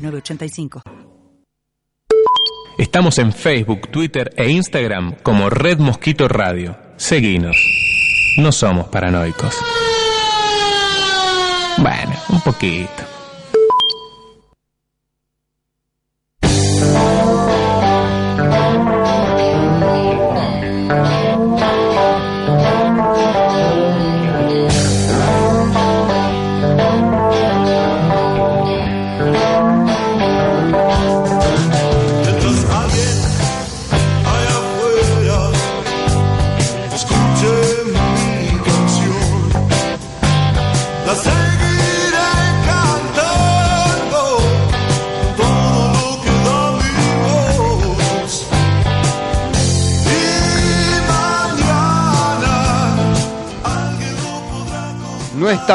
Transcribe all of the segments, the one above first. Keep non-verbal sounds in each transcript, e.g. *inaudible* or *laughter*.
906985. Estamos en Facebook, Twitter e Instagram como Red Mosquito Radio. Seguinos. No somos paranoicos. Bueno, un poquito.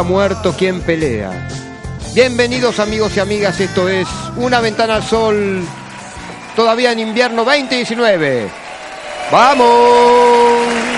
Muerto quien pelea. Bienvenidos amigos y amigas, esto es Una Ventana al Sol, todavía en invierno 2019. ¡Vamos!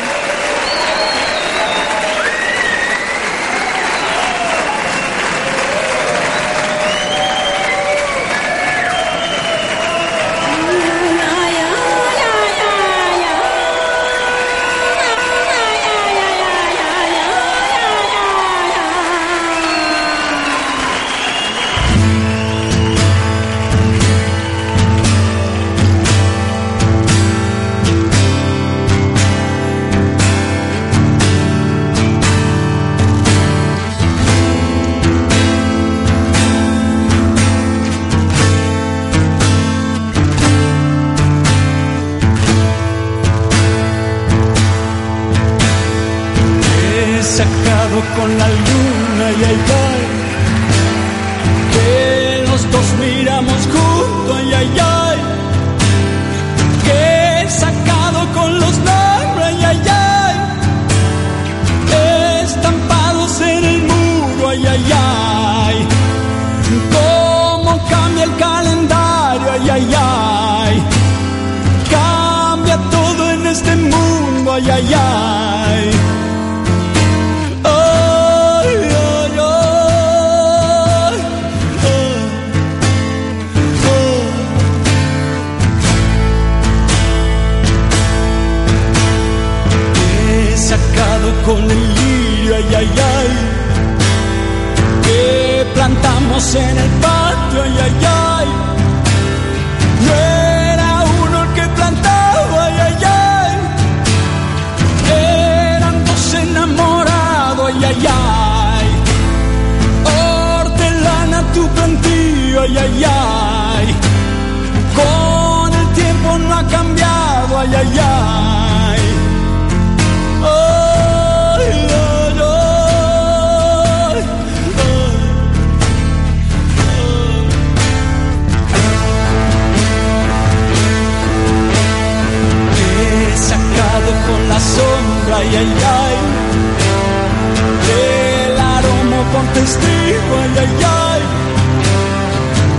Por testigo, ay, ay, ay.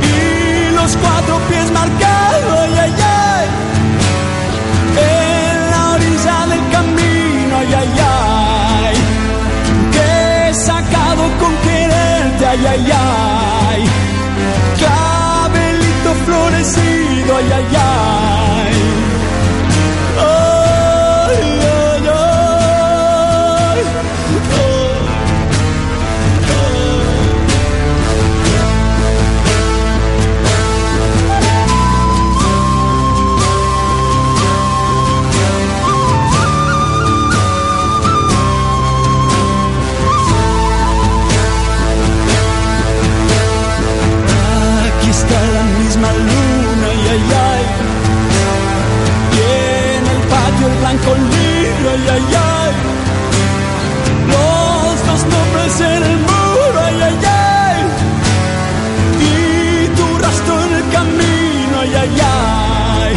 Y los cuatro pies marcados, ay, ay, ay. En la orilla del camino, ay, ay, ay. Que he sacado con quererte, ay, ay, ay. Cabelito florecido, ay, ay. Ay, conmigo, ay, ay, ay. Los dos nombres en el muro, ay, ay, ay. Y tu rastro en el camino, ay, ay, ay.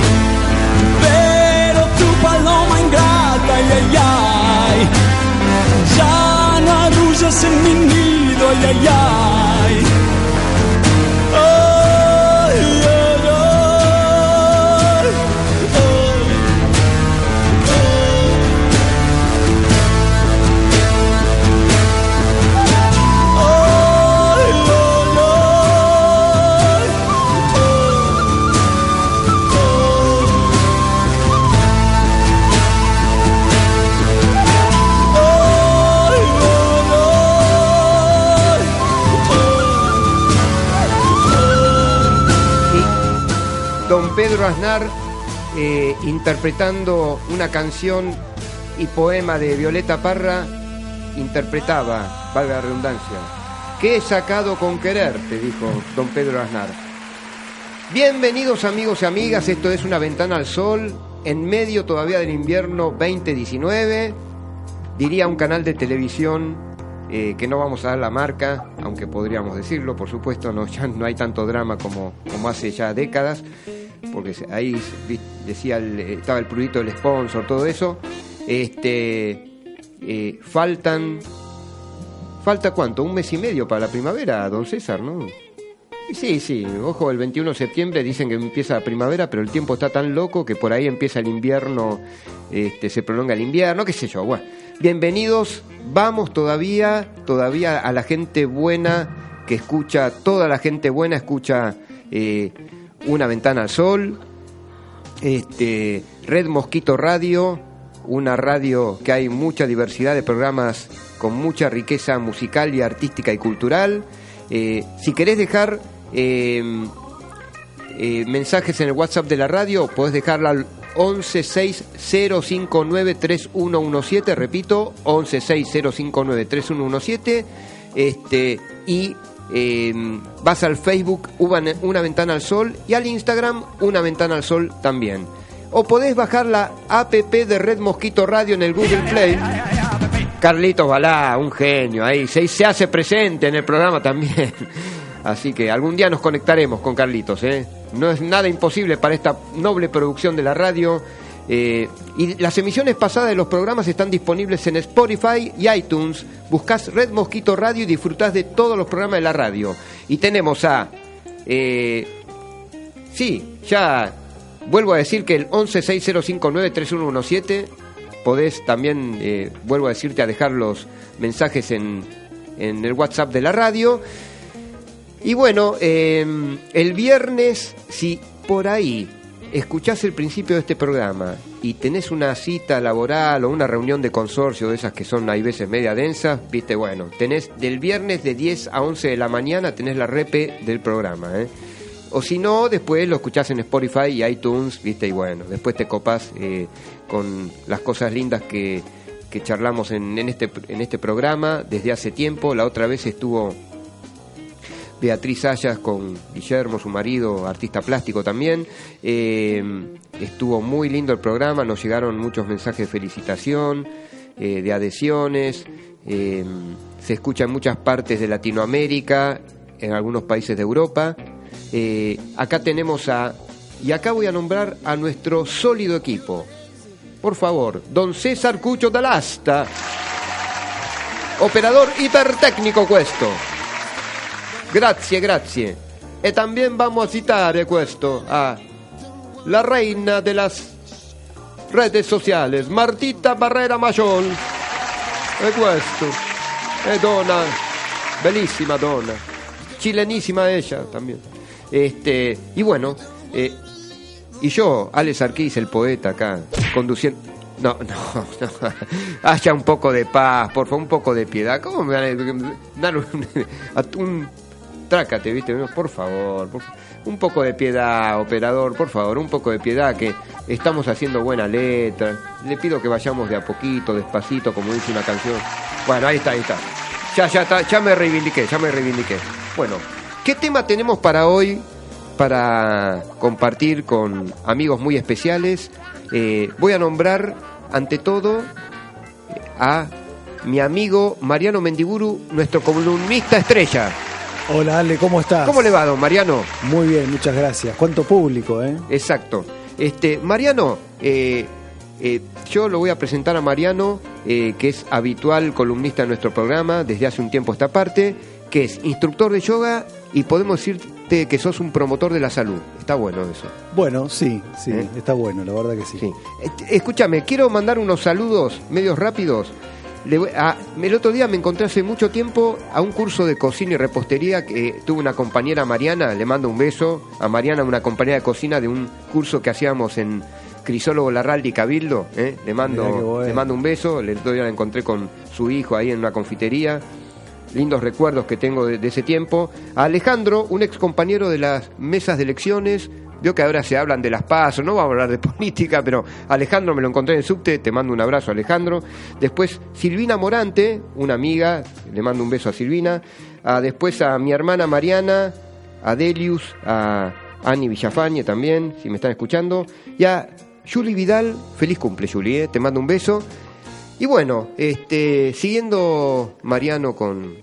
Pero tu paloma ingrata, ay, ay, ay. Ya no en mi nido, ay, ay, ay. Pedro Aznar eh, interpretando una canción y poema de Violeta Parra, interpretaba, valga la redundancia, ¿qué he sacado con quererte? dijo don Pedro Aznar. Bienvenidos amigos y amigas, esto es Una Ventana al Sol, en medio todavía del invierno 2019, diría un canal de televisión eh, que no vamos a dar la marca, aunque podríamos decirlo, por supuesto, no, no hay tanto drama como, como hace ya décadas, porque ahí decía el- estaba el prurito del sponsor, todo eso. Este, eh, faltan, falta cuánto, un mes y medio para la primavera, don César, ¿no? Sí, sí, ojo, el 21 de septiembre dicen que empieza la primavera, pero el tiempo está tan loco que por ahí empieza el invierno, este, se prolonga el invierno, qué sé yo. Bueno, bienvenidos, vamos todavía, todavía a la gente buena que escucha, toda la gente buena escucha eh, Una Ventana al Sol, este, Red Mosquito Radio, una radio que hay mucha diversidad de programas con mucha riqueza musical y artística y cultural. Eh, si querés dejar eh, eh, mensajes en el WhatsApp de la radio, podés dejarla al 1160593117, repito, 1160593117, este, y eh, vas al Facebook Una, Ventana al Sol y al Instagram Una Ventana al Sol también. O podés bajar la app de Red Mosquito Radio en el Google Play. Carlitos Balá, un genio, ahí se, se hace presente en el programa también. *laughs* Así que algún día nos conectaremos con Carlitos, ¿eh? No es nada imposible para esta noble producción de la radio. Eh, y las emisiones pasadas de los programas están disponibles en Spotify y iTunes. Buscás Red Mosquito Radio y disfrutás de todos los programas de la radio. Y tenemos a... eh, sí, ya vuelvo a decir que el 1160593117 podés también, eh, vuelvo a decirte, a dejar los mensajes en, en el WhatsApp de la radio. Y bueno, el viernes, si por ahí escuchás el principio de este programa y tenés una cita laboral o una reunión de consorcio de esas que son hay veces media densas, viste, bueno, tenés del viernes de 10 a 11 de la mañana tenés la repe del programa, ¿eh? O si no, después lo escuchás en Spotify y iTunes, viste, y bueno, después te copas eh, con las cosas lindas que, que charlamos en, en este, en este programa desde hace tiempo. La otra vez estuvo Beatriz Ayas con Guillermo, su marido, artista plástico también. Eh, estuvo muy lindo el programa, nos llegaron muchos mensajes de felicitación, eh, de adhesiones. eh, se escucha en muchas partes de Latinoamérica, en algunos países de Europa. Acá tenemos a, y acá voy a nombrar a nuestro sólido equipo. Por favor, don César Cucho Dalasta, operador ipertecnico questo. Grazie, grazie. E también vamos a citare questo a la reina de las redes sociales, Martita Barrera Mayor. E questo. E donna, bellísima donna. Chilenísima ella también. Este, y bueno, eh, y yo, Alex Arquís, el poeta acá, conduciendo. No, *laughs* no, no. Haya un poco de paz, por favor, un poco de piedad. ¿Cómo me van a dar un, *laughs* un trácate, viste? Por favor, un poco de piedad, operador, por favor, un poco de piedad, que estamos haciendo buena letra. Le pido que vayamos de a poquito, despacito, como dice una canción. Bueno, ahí está, ahí está. Ya, ya, está, ya me reivindiqué, ya me reivindiqué. Bueno, ¿qué tema tenemos para hoy? Para compartir con amigos muy especiales. Eh, voy a nombrar, ante todo, a mi amigo Mariano Mendiburu, nuestro columnista estrella. Hola Ale, ¿cómo estás? ¿Cómo le va, don Mariano? Muy bien, muchas gracias. ¿Cuánto público, eh? Exacto. Este, Mariano, eh, eh, yo lo voy a presentar a Mariano, eh, que es habitual columnista de nuestro programa desde hace un tiempo a esta parte. que es instructor de yoga y podemos decirte que sos un promotor de la salud. Está bueno eso. Bueno, sí, sí, está bueno, la verdad que sí. Sí. Escúchame, quiero mandar unos saludos medios rápidos. Le voy a- el otro día me encontré hace mucho tiempo a un curso de cocina y repostería que tuve una compañera Mariana, le mando un beso a Mariana, una compañera de cocina de un curso que hacíamos en Crisólogo Larraldi Cabildo, ¿eh? le, mando, bueno. le mando un beso, el otro día la encontré con su hijo ahí en una confitería, lindos recuerdos que tengo de, de ese tiempo. A Alejandro, un ex compañero de las mesas de elecciones, veo que ahora se hablan de las pasos, no vamos a hablar de *laughs* política, pero Alejandro me lo encontré en subte, te mando un abrazo Alejandro. Después Silvina Morante, una amiga, le mando un beso a Silvina. A, después a mi hermana Mariana, a Delius, a Ani Villafañe también, si me están escuchando. Y a Julie Vidal, feliz cumple Julie, eh, te mando un beso. Y bueno, este, siguiendo Mariano con,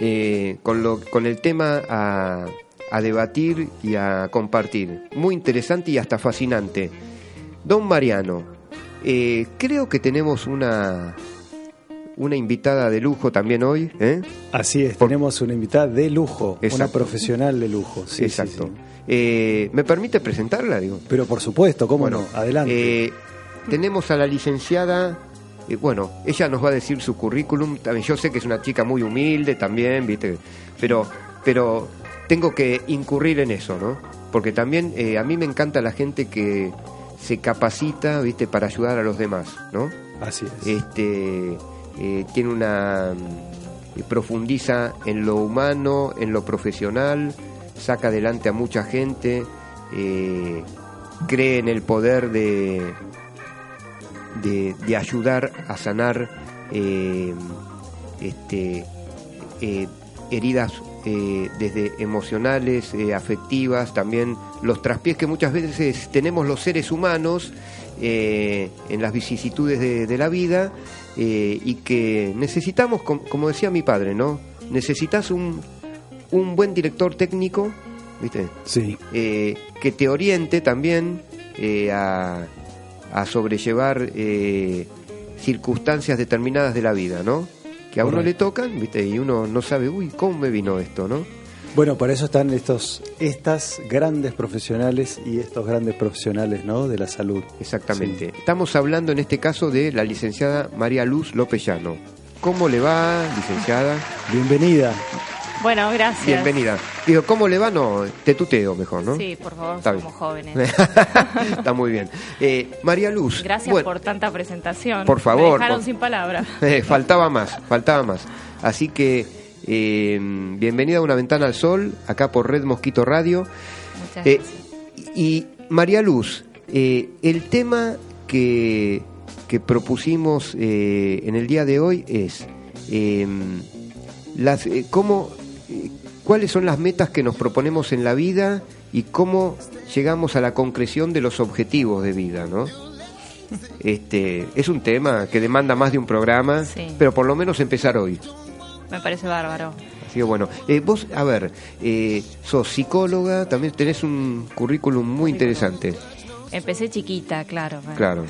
eh, con, lo, con el tema a, a debatir y a compartir. Muy interesante y hasta fascinante. Don Mariano, eh, creo que tenemos una, una invitada de lujo también hoy. ¿eh? Así es, Por- tenemos una invitada de lujo, una profesional de lujo. Sí, sí, Exacto. sí. Eh, ¿Me permite presentarla? Digo? Pero por supuesto, cómo Bueno, no, adelante. eh, tenemos a la licenciada, eh, bueno, ella nos va a decir su currículum. También yo sé que es una chica muy humilde también, ¿viste? Pero, pero tengo que incurrir en eso, ¿no? Porque también eh, a mí me encanta la gente que se capacita, ¿viste? Para ayudar a los demás, ¿no? Así es. Este, eh, tiene una. mm, profundiza en lo humano, en lo profesional, saca adelante a mucha gente, eh, cree en el poder de, de, de ayudar a sanar este, heridas eh, desde emocionales, eh, afectivas, también los traspiés que muchas veces tenemos los seres humanos eh, en las vicisitudes de, de la vida y que necesitamos, com- como decía mi padre, ¿no? Necesitas un, un buen director técnico, ¿viste? Sí, que te oriente también a, a sobrellevar circunstancias determinadas de la vida, ¿no? Que a uno le tocan, ¿viste? Y uno no sabe, uy, ¿cómo me vino esto, no? Bueno, para eso están estos, estas grandes profesionales y estos grandes profesionales, ¿no? De la salud. Exactamente. Estamos hablando en este caso de la licenciada María Luz López Llano. ¿Cómo le va, licenciada? Bienvenida. Bueno, gracias. Bienvenida. Digo, ¿cómo le va? No, te tuteo mejor, ¿no? Sí, por favor, Está somos bien. jóvenes. *laughs* Está muy bien. Eh, María Luz. Gracias bueno, por tanta presentación. Por favor, Me dejaron por- sin palabras. *laughs* Eh, faltaba más, faltaba más. Así que eh, bienvenida a Una Ventana al Sol, acá por Red Mosquito Radio. Muchas gracias. y María Luz, el tema que, que propusimos en el día de hoy es las, eh, cómo, cuáles son las metas que nos proponemos en la vida y cómo llegamos a la concreción de los objetivos de vida, ¿no? Este, es un tema que demanda más de un programa, Sí. pero por lo menos empezar hoy. Me parece bárbaro. Así que bueno, eh, vos, a ver, eh, sos psicóloga, también tenés un currículum muy interesante, Empecé chiquita, claro. bueno. claro.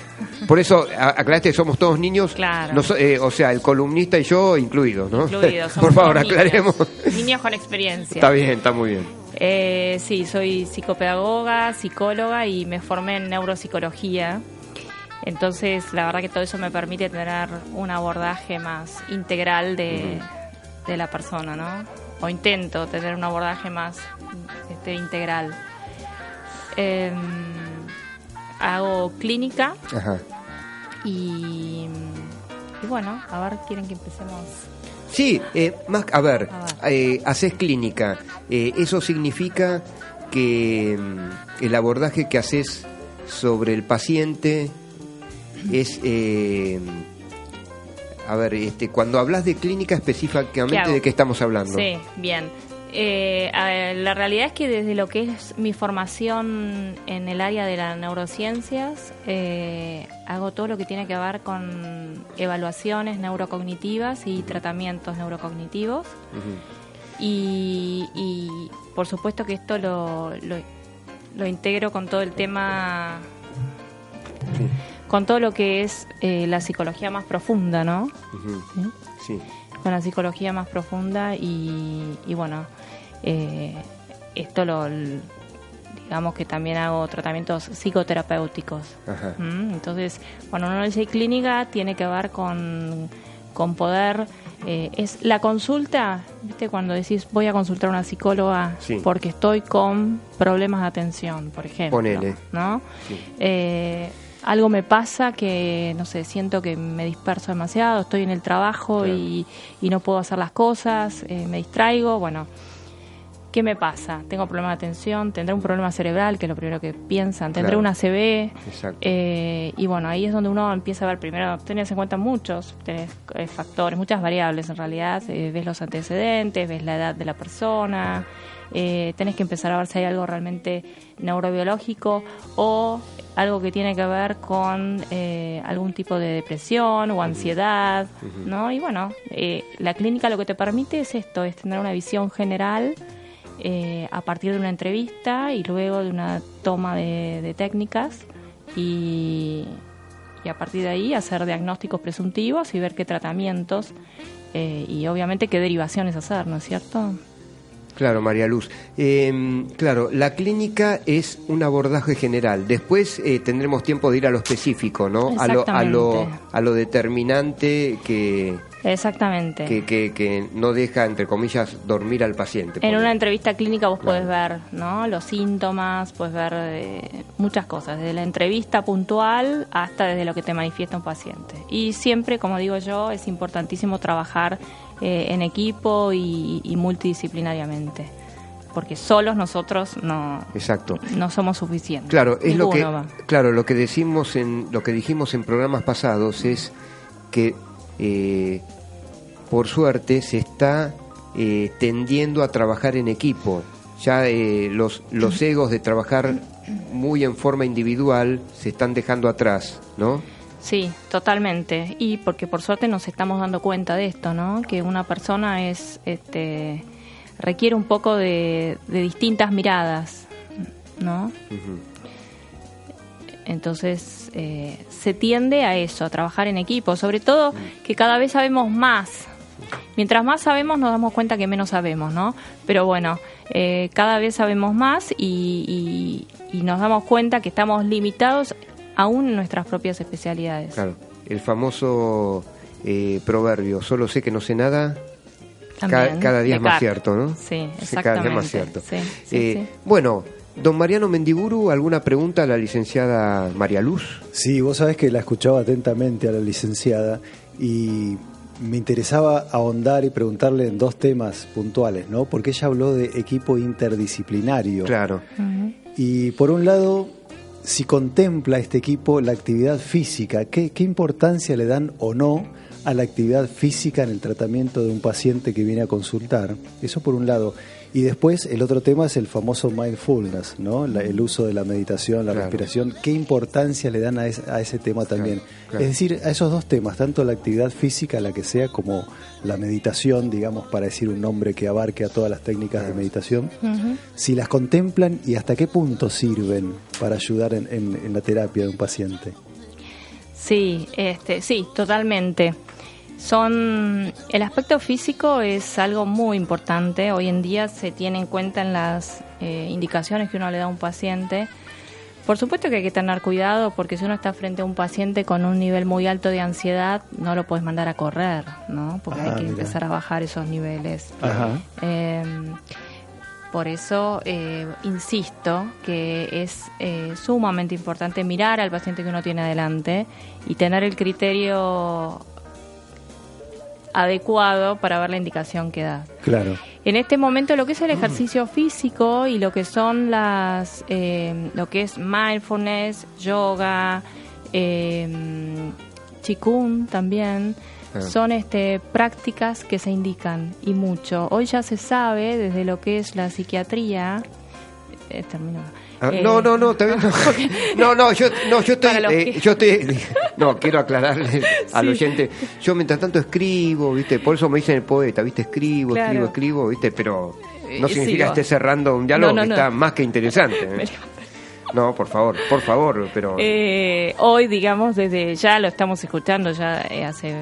Por eso aclaraste que somos todos niños, Claro. eh, o sea, el columnista y yo incluidos, ¿no? Incluidos, *laughs* Por favor, niños. aclaremos. Niños con experiencia. Está bien, está muy bien. Eh, sí, soy psicopedagoga, psicóloga y me formé en neuropsicología. Entonces, la verdad que todo eso me permite tener un abordaje más integral de, de la persona, ¿no? O intento tener un abordaje más este, integral. Em, hago clínica Ajá. y, y bueno, a ver, quieren que empecemos. Sí, eh, más, a ver, A eh, haces clínica. Eh, eso significa que mm, el abordaje que haces sobre el paciente es, eh, a ver, este, cuando hablas de clínica ¿Qué específicamente de qué estamos hablando. Sí, bien. Eh, la realidad es que desde lo que es mi formación en el área de las neurociencias, eh, hago todo lo que tiene que ver con evaluaciones neurocognitivas y tratamientos neurocognitivos. Y, y, por supuesto que esto lo, lo, lo integro con todo el tema, con todo lo que es eh, la psicología más profunda, ¿no? Sí. La psicología más profunda y, y bueno, eh, esto lo, digamos que también hago tratamientos psicoterapéuticos. ¿Mm? Entonces, cuando uno dice clínica, tiene que ver con, con poder. eh, es la consulta, ¿viste? Cuando decís voy a consultar a una psicóloga Sí. porque estoy con problemas de atención, por ejemplo. Ponele. ¿No? Sí. Eh, algo me pasa que, no sé, siento que me disperso demasiado, estoy en el trabajo Claro. y, y no puedo hacer las cosas, eh, me distraigo, bueno. ¿Qué me pasa? Tengo problemas de atención, tendré un problema cerebral, que es lo primero que piensan, tendré Claro. una CB, eh, y bueno, ahí es donde uno empieza a ver primero, tenés en cuenta muchos tenés, eh, factores, muchas variables en realidad, eh, ves los antecedentes, ves la edad de la persona, eh, tenés que empezar a ver si hay algo realmente neurobiológico o algo que tiene que ver con eh, algún tipo de depresión o ansiedad, ¿no? Y bueno, eh, la clínica lo que te permite es esto, es tener una visión general eh, a partir de una entrevista y luego de una toma de, de técnicas y, y a partir de ahí hacer diagnósticos presuntivos y ver qué tratamientos eh, y obviamente qué derivaciones hacer, ¿no es cierto? Claro, María Luz. Eh, claro, la clínica es un abordaje general. Después eh, tendremos tiempo de ir a lo específico, ¿no? A lo, a lo, a lo determinante que, Exactamente. que, que, que no deja, entre comillas, dormir al paciente. En una entrevista clínica vos Claro. podés ver ¿no? los síntomas, puedes ver eh, muchas cosas, desde la entrevista puntual hasta desde lo que te manifiesta un paciente. Y siempre, como digo yo, es importantísimo trabajar eh, en equipo y, y multidisciplinariamente, porque solos nosotros no, Exacto. no somos suficientes. Claro, es lo que va. claro, lo que decimos en lo que dijimos en programas pasados es que eh, por suerte se está eh, tendiendo a trabajar en equipo. Ya eh, los los egos de trabajar muy en forma individual se están dejando atrás, ¿no? Sí, totalmente. Y porque por suerte nos estamos dando cuenta de esto, ¿no? Que una persona es, este, requiere un poco de, de distintas miradas, ¿no? Entonces eh, se tiende a eso, a trabajar en equipo, sobre todo que cada vez sabemos más. Mientras más sabemos nos damos cuenta que menos sabemos, ¿no? Pero bueno, eh, cada vez sabemos más y, y- y nos damos cuenta que estamos limitados aún en nuestras propias especialidades. Claro, el famoso eh, proverbio, solo sé que no sé nada, También, cada día es más cierto, ¿no? Sí, Sí, Cada día es más exactamente. cierto. Sí, sí, Eh, sí. Bueno, don Mariano Mendiburu, ¿alguna pregunta a la licenciada María Luz? Sí, vos sabés que la escuchaba atentamente a la licenciada y me interesaba ahondar y preguntarle en dos temas puntuales, ¿no? Porque ella habló de equipo interdisciplinario. Claro. Y por un lado, si contempla este equipo la actividad física, ¿qué, qué importancia le dan o no a la actividad física en el tratamiento de un paciente que viene a consultar? Eso por un lado. Y después el otro tema es el famoso mindfulness, ¿no? La- el uso de la meditación, la Claro. respiración. ¿Qué importancia le dan a, es- a ese tema también? claro. Es decir, a esos dos temas, tanto la actividad física, la que sea, como la meditación, digamos, para decir un nombre que abarque a todas las técnicas de meditación si las contemplan y hasta qué punto sirven para ayudar en, en- en la terapia de un paciente. Sí, este, sí, totalmente. Son el aspecto físico es algo muy importante. Hoy en día se tiene en cuenta en las eh, indicaciones que uno le da a un paciente. Por supuesto que hay que tener cuidado porque si uno está frente a un paciente con un nivel muy alto de ansiedad, no lo puedes mandar a correr, ¿no? Porque Ah, hay que mira. empezar a bajar esos niveles. Ajá. Eh, por eso eh, insisto que es eh, sumamente importante mirar al paciente que uno tiene adelante y tener el criterio adecuado para ver la indicación que da. Claro. En este momento lo que es el ejercicio físico y lo que son las, eh, lo que es mindfulness, yoga, eh, chikun también, Ah. son este, prácticas que se indican y mucho. Hoy ya se sabe desde lo que es la psiquiatría. Eh, termino. Ah, Eh, no, no, no, *laughs* no. No, no, yo, no, yo estoy, eh, yo estoy, *laughs* no, quiero aclararle *laughs* al Sí. oyente, yo mientras tanto escribo, viste, por eso me dicen el poeta, viste, escribo, Claro. escribo, escribo, viste, pero no Eh, significa sí, que esté cerrando un diálogo No, no, que no. está más que interesante. No, por favor, por favor, pero hoy, digamos, desde ya lo estamos escuchando ya hace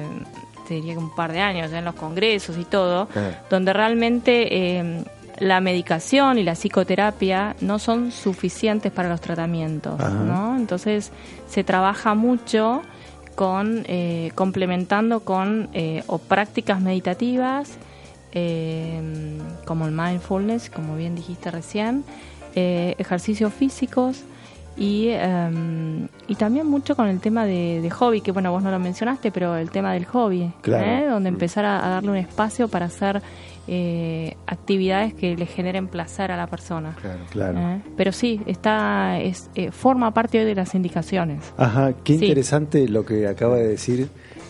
te diría que un par de años, ya en los congresos y todo, Ah. donde realmente eh, la medicación y la psicoterapia no son suficientes para los tratamientos. ¿no? Entonces se trabaja mucho con eh, complementando con eh, o prácticas meditativas eh, como el mindfulness, como bien dijiste recién, eh, ejercicios físicos y, eh, y también mucho con el tema de, de hobby, que bueno, vos no lo mencionaste, pero el tema del hobby, Claro. donde empezar a, a darle un espacio para hacer eh, actividades que le generen placer a la persona. Claro. Claro. ¿eh? Pero sí, está es, eh, forma parte hoy de las indicaciones. Ajá, qué Sí. interesante lo que acaba de decir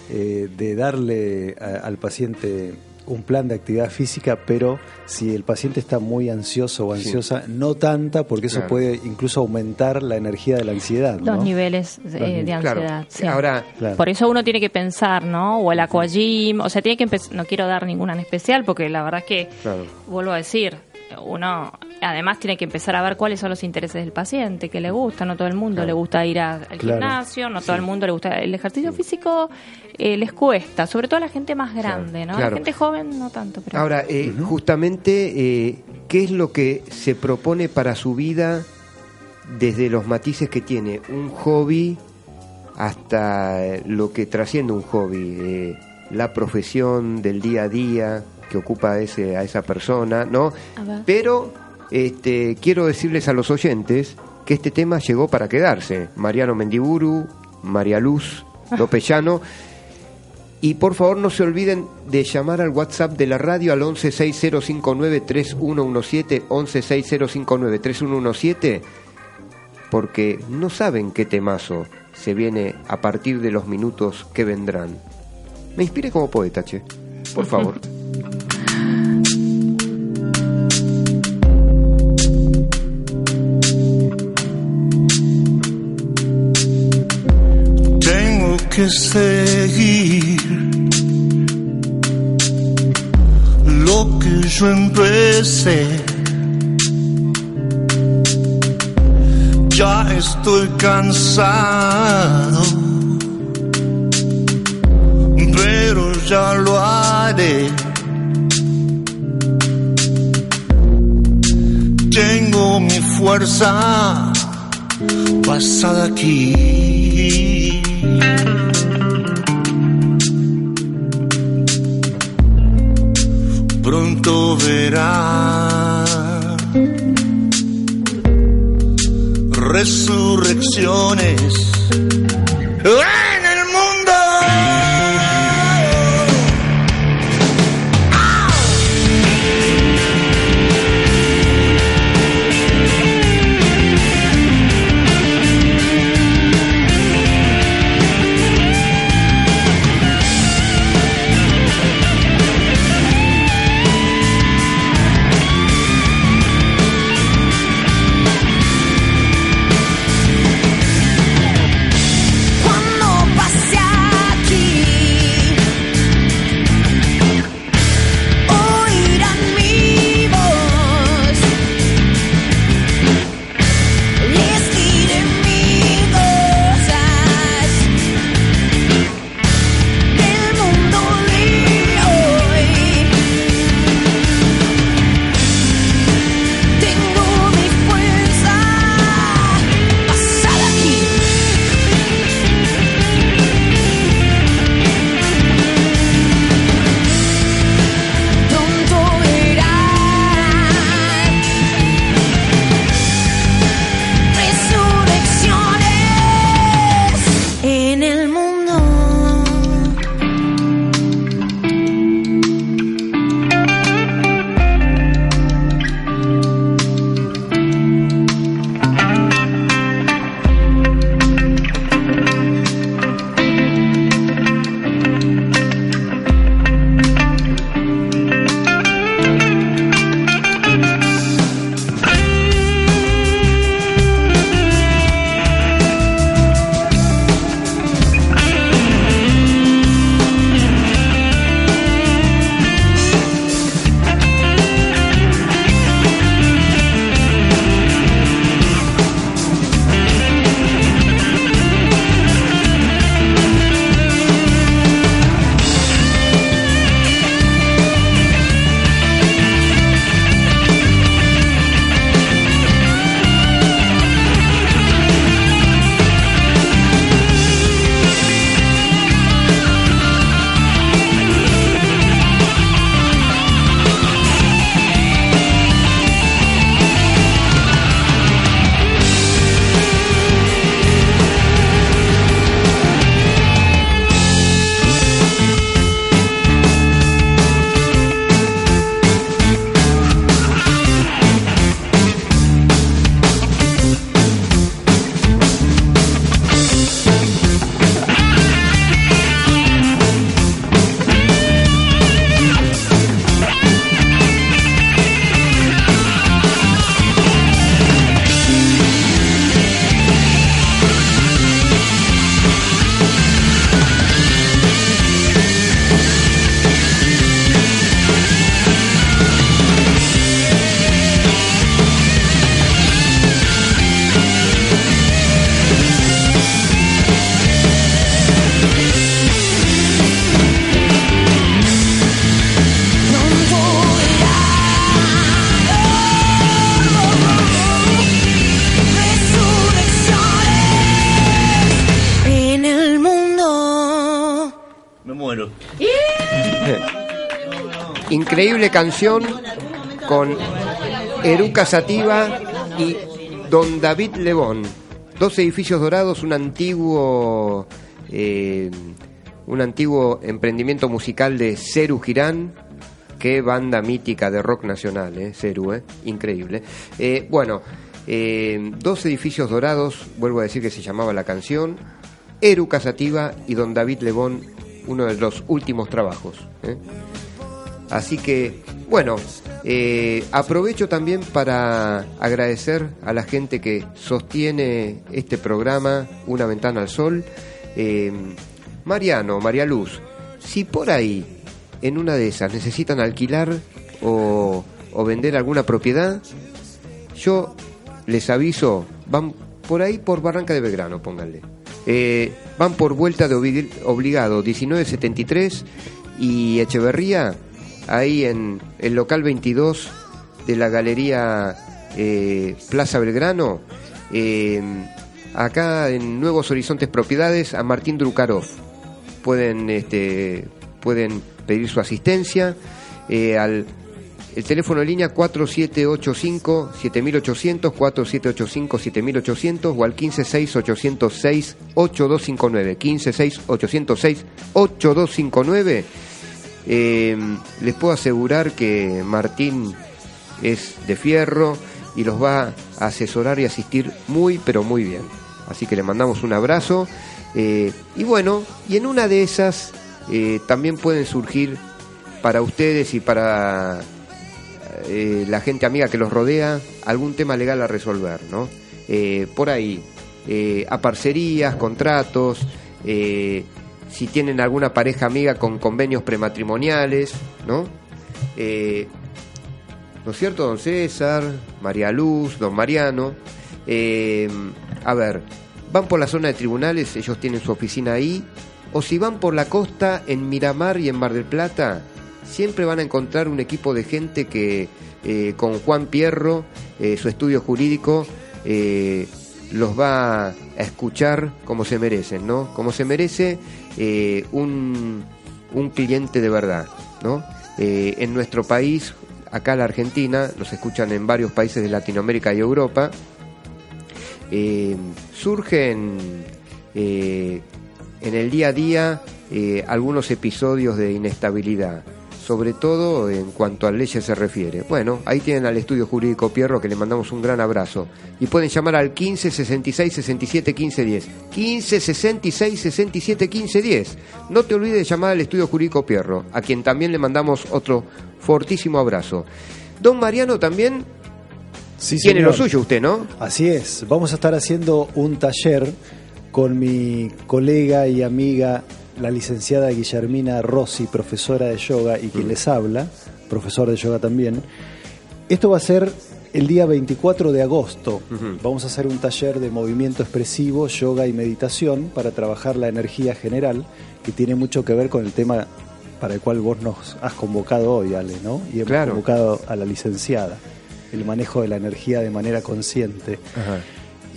eh, de darle a- al paciente un plan de actividad física, pero si el paciente está muy ansioso o Sí. ansiosa, no tanta, porque eso Claro. puede incluso aumentar la energía de la ansiedad. Los ¿no? niveles eh, niveles. de Claro. ansiedad. sí. Ahora, Claro. Por eso uno tiene que pensar, ¿no? O el aquagym, o sea, tiene que empezar, no quiero dar ninguna en especial porque la verdad es que, Claro. vuelvo a decir, uno además tiene que empezar a ver cuáles son los intereses del paciente, qué le gusta, no todo el mundo le gusta ir a- al Claro. gimnasio, no todo el mundo le gusta el ejercicio físico, eh, les cuesta, sobre todo a la gente más grande, ¿no? claro. La gente joven no tanto, pero Ahora, eh, justamente, eh, ¿qué es lo que se propone para su vida desde los matices que tiene un hobby hasta lo que trasciende un hobby? eh, la profesión del día a día que ocupa a, ese, a esa persona, ¿no? Pero este, quiero decirles a los oyentes que este tema llegó para quedarse. Mariano Mendiburu, María Luz, López *laughs* Llano. Y por favor no se olviden de llamar al WhatsApp de la radio al 1160593117, 1160593117, porque no saben qué temazo se viene a partir de los minutos que vendrán. Me inspire como poeta, che. Por favor. *laughs* Tengo que seguir lo que yo empecé. Ya estoy cansado, pero ya lo haré. Mi fuerza pasada aquí. Pronto verá resurrecciones Increíble canción con Eruca Sativa y Don David Lebón. Dos edificios dorados, un antiguo eh, un antiguo emprendimiento musical de Ceru Girán. Qué banda mítica de rock nacional, eh, Ceru, eh, increíble. Eh, bueno, eh, dos edificios dorados, vuelvo a decir que se llamaba la canción, Eruca Sativa y Don David Lebón, uno de los últimos trabajos. Así que, bueno, eh, aprovecho también para agradecer a la gente que sostiene este programa, Una Ventana al Sol. Eh, Mariano, María Luz, si por ahí, en una de esas, necesitan alquilar o, vender alguna propiedad, yo les aviso, van por ahí por Barranca de Belgrano, pónganle. Eh, van por vuelta de obli- obligado 1973 y Echeverría, ahí en el local 22 de la galería eh, Plaza Belgrano, eh, acá en Nuevos Horizontes Propiedades, a Martín Drukarov. Pueden, este, pueden pedir su asistencia eh, al el teléfono en línea 4785-7800, 4785-7800 o al 156-806-8259. 156-806-8259. Eh, les puedo asegurar que Martín es de fierro y los va a asesorar y asistir muy, pero muy bien. Así que le mandamos un abrazo. Eh, y bueno, y en una de esas eh, también pueden surgir para ustedes y para eh, la gente amiga que los rodea algún tema legal a resolver, ¿no? Por ahí, a parcerías, contratos, si tienen alguna pareja amiga con convenios prematrimoniales, ¿no? Eh, ¿No es cierto, don César, María Luz, don Mariano? Eh, a ver, van por la zona de tribunales, ellos tienen su oficina ahí, o si van por la costa, en Miramar y en Mar del Plata, siempre van a encontrar un equipo de gente que eh, con Juan Pierro, su estudio jurídico, los va a escuchar como se merecen, ¿no? Como se merece eh, un, un cliente de verdad, ¿no? Eh, en nuestro país, acá la Argentina, los escuchan en varios países de Latinoamérica y Europa, eh, surgen en el día a día algunos episodios de inestabilidad, sobre todo en cuanto a leyes se refiere. Bueno, ahí tienen al estudio jurídico Pierro que le mandamos un gran abrazo. Y pueden llamar al 15 66 67 15 10. 15 66 67 15 10. No te olvides de llamar al estudio jurídico Pierro, a quien también le mandamos otro fortísimo abrazo. Don Mariano también Sí, tiene señor. lo suyo usted, ¿no? Así es, vamos a estar haciendo un taller con mi colega y amiga, la licenciada Guillermina Rossi, profesora de yoga y quien les habla, profesor de yoga también. Esto va a ser el día 24 de agosto. Vamos a hacer un taller de movimiento expresivo, yoga y meditación para trabajar la energía general, que tiene mucho que ver con el tema para el cual vos nos has convocado hoy, Ale, ¿no? Y hemos Claro. convocado a la licenciada, el manejo de la energía de manera consciente.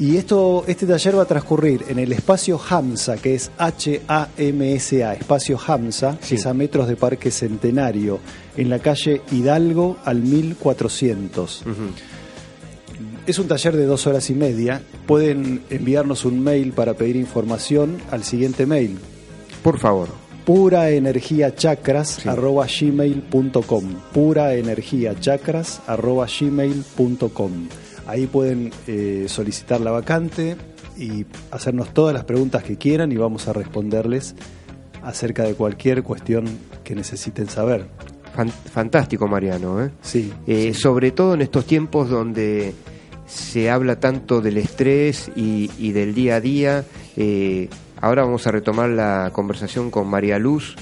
Y esto, este taller va a transcurrir en el espacio Hamsa, que es H-A-M-S-A, espacio Hamsa, que es a metros de Parque Centenario, en la calle Hidalgo al 1400. Es un taller de dos horas y media. Pueden enviarnos un mail para pedir información al siguiente mail, Por favor. puraenergiachakras.gmail.com puraenergiachakras.gmail.com Ahí pueden eh, solicitar la vacante y hacernos todas las preguntas que quieran y vamos a responderles acerca de cualquier cuestión que necesiten saber. Fan- fantástico, Mariano. ¿eh? Sí, Eh, sí. Sobre todo en estos tiempos donde se habla tanto del estrés y, y del día a día. eh, ahora vamos a retomar la conversación con María Luz.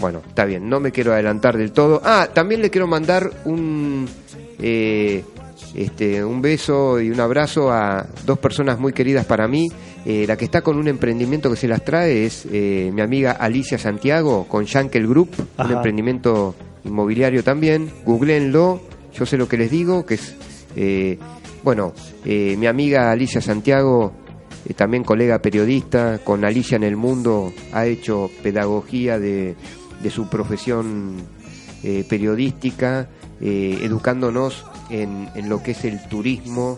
Bueno, está bien, no me quiero adelantar del todo. Ah, también le quiero mandar un, este, un beso y un abrazo a dos personas muy queridas para mí. Eh, la que está con un emprendimiento que se las trae es eh, mi amiga Alicia Santiago con Yankel Group, un emprendimiento inmobiliario también. Googleenlo, yo sé lo que les digo, que es, eh, bueno, eh, mi amiga Alicia Santiago también colega periodista, con Alicia en el Mundo, ha hecho pedagogía de, de su profesión periodística, educándonos en, en lo que es el turismo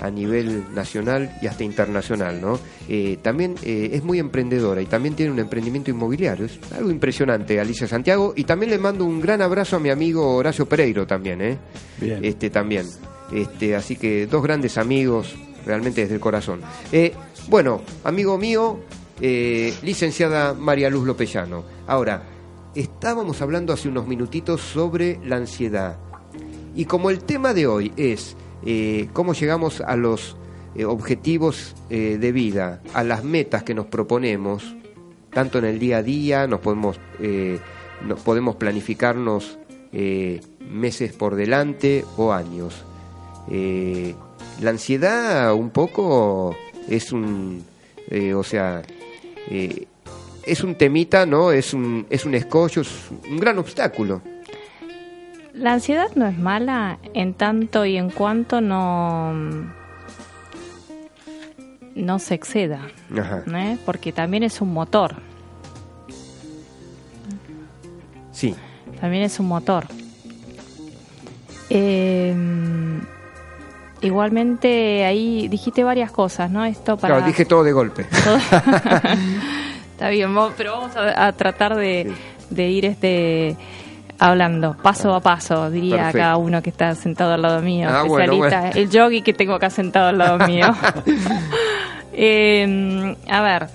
a nivel nacional y hasta internacional, ¿no? Eh, también eh, es muy emprendedora y también tiene un emprendimiento inmobiliario. Es algo impresionante, Alicia Santiago. Y también le mando un gran abrazo a mi amigo Horacio Pereiro también, ¿eh? Bien. Este también. Este, así que dos grandes amigos, realmente desde el corazón. Eh, bueno, amigo mío, licenciada María Luz Lopellano. Ahora, estábamos hablando hace unos minutitos sobre la ansiedad. Y como el tema de hoy es eh, cómo llegamos a los eh, objetivos eh, de vida, a las metas que nos proponemos, tanto en el día a día, nos podemos, eh, nos podemos planificarnos meses por delante o años. La ansiedad un poco es un, o sea, es un temita, ¿no? Es un, es un escollo, es un gran obstáculo. La ansiedad no es mala en tanto y en cuanto no no se exceda, Ajá. ¿eh? porque también es un motor, Sí, también es un motor. Eh, igualmente ahí dijiste varias cosas, ¿no? Esto para claro, dije todo de golpe. *laughs* todo- *laughs* Está bien, pero vamos a, a tratar de, de ir este hablando paso a paso, diría Perfecto. cada uno que está sentado al lado mío, Ah, bueno, especialista, bueno. el yogi que tengo acá sentado al lado mío. *laughs* Eh, a ver,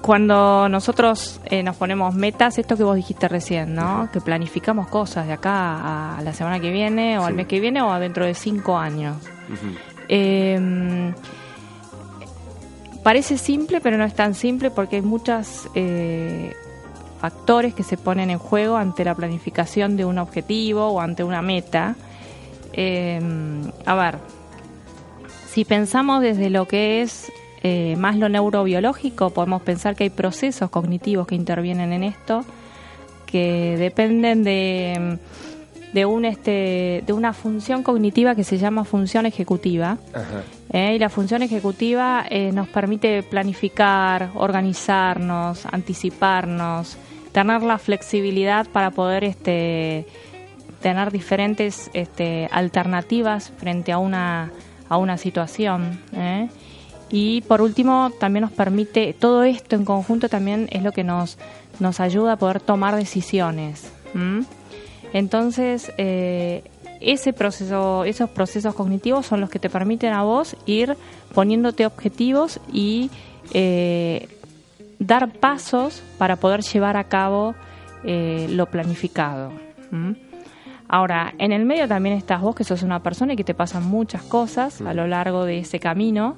cuando nosotros eh, nos ponemos metas, esto que vos dijiste recién, ¿no? Que planificamos cosas de acá a la semana que viene, o al mes que viene, o dentro de cinco años. Eh, parece simple, pero no es tan simple porque hay muchos factores que se ponen en juego ante la planificación de un objetivo o ante una meta. Eh, a ver, si pensamos desde lo que es eh, más lo neurobiológico, podemos pensar que hay procesos cognitivos que intervienen en esto, que dependen de, de, un, este, de una función cognitiva que se llama función ejecutiva. Ajá. ¿eh? Y la función ejecutiva eh, nos permite planificar, organizarnos, anticiparnos, tener la flexibilidad para poder este, tener diferentes este, alternativas frente a una, a una situación. ¿eh? Y por último, también nos permite, todo esto en conjunto también es lo que nos, nos ayuda a poder tomar decisiones. Entonces, eh, ese proceso, esos procesos cognitivos son los que te permiten a vos ir poniéndote objetivos y eh, dar pasos para poder llevar a cabo eh, lo planificado. Ahora, en el medio también estás vos, que sos una persona y que te pasan muchas cosas a lo largo de ese camino.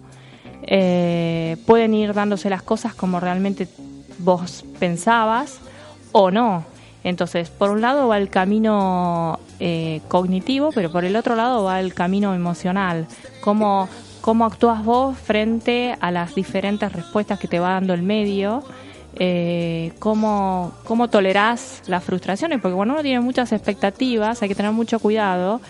Eh, pueden ir dándose las cosas como realmente vos pensabas o no. Entonces, por un lado va el camino eh, cognitivo, pero por el otro lado va el camino emocional. Cómo, cómo actúas vos frente a las diferentes respuestas que te va dando el medio. Eh, cómo, cómo tolerás las frustraciones, porque cuando uno tiene muchas expectativas hay que tener mucho cuidado,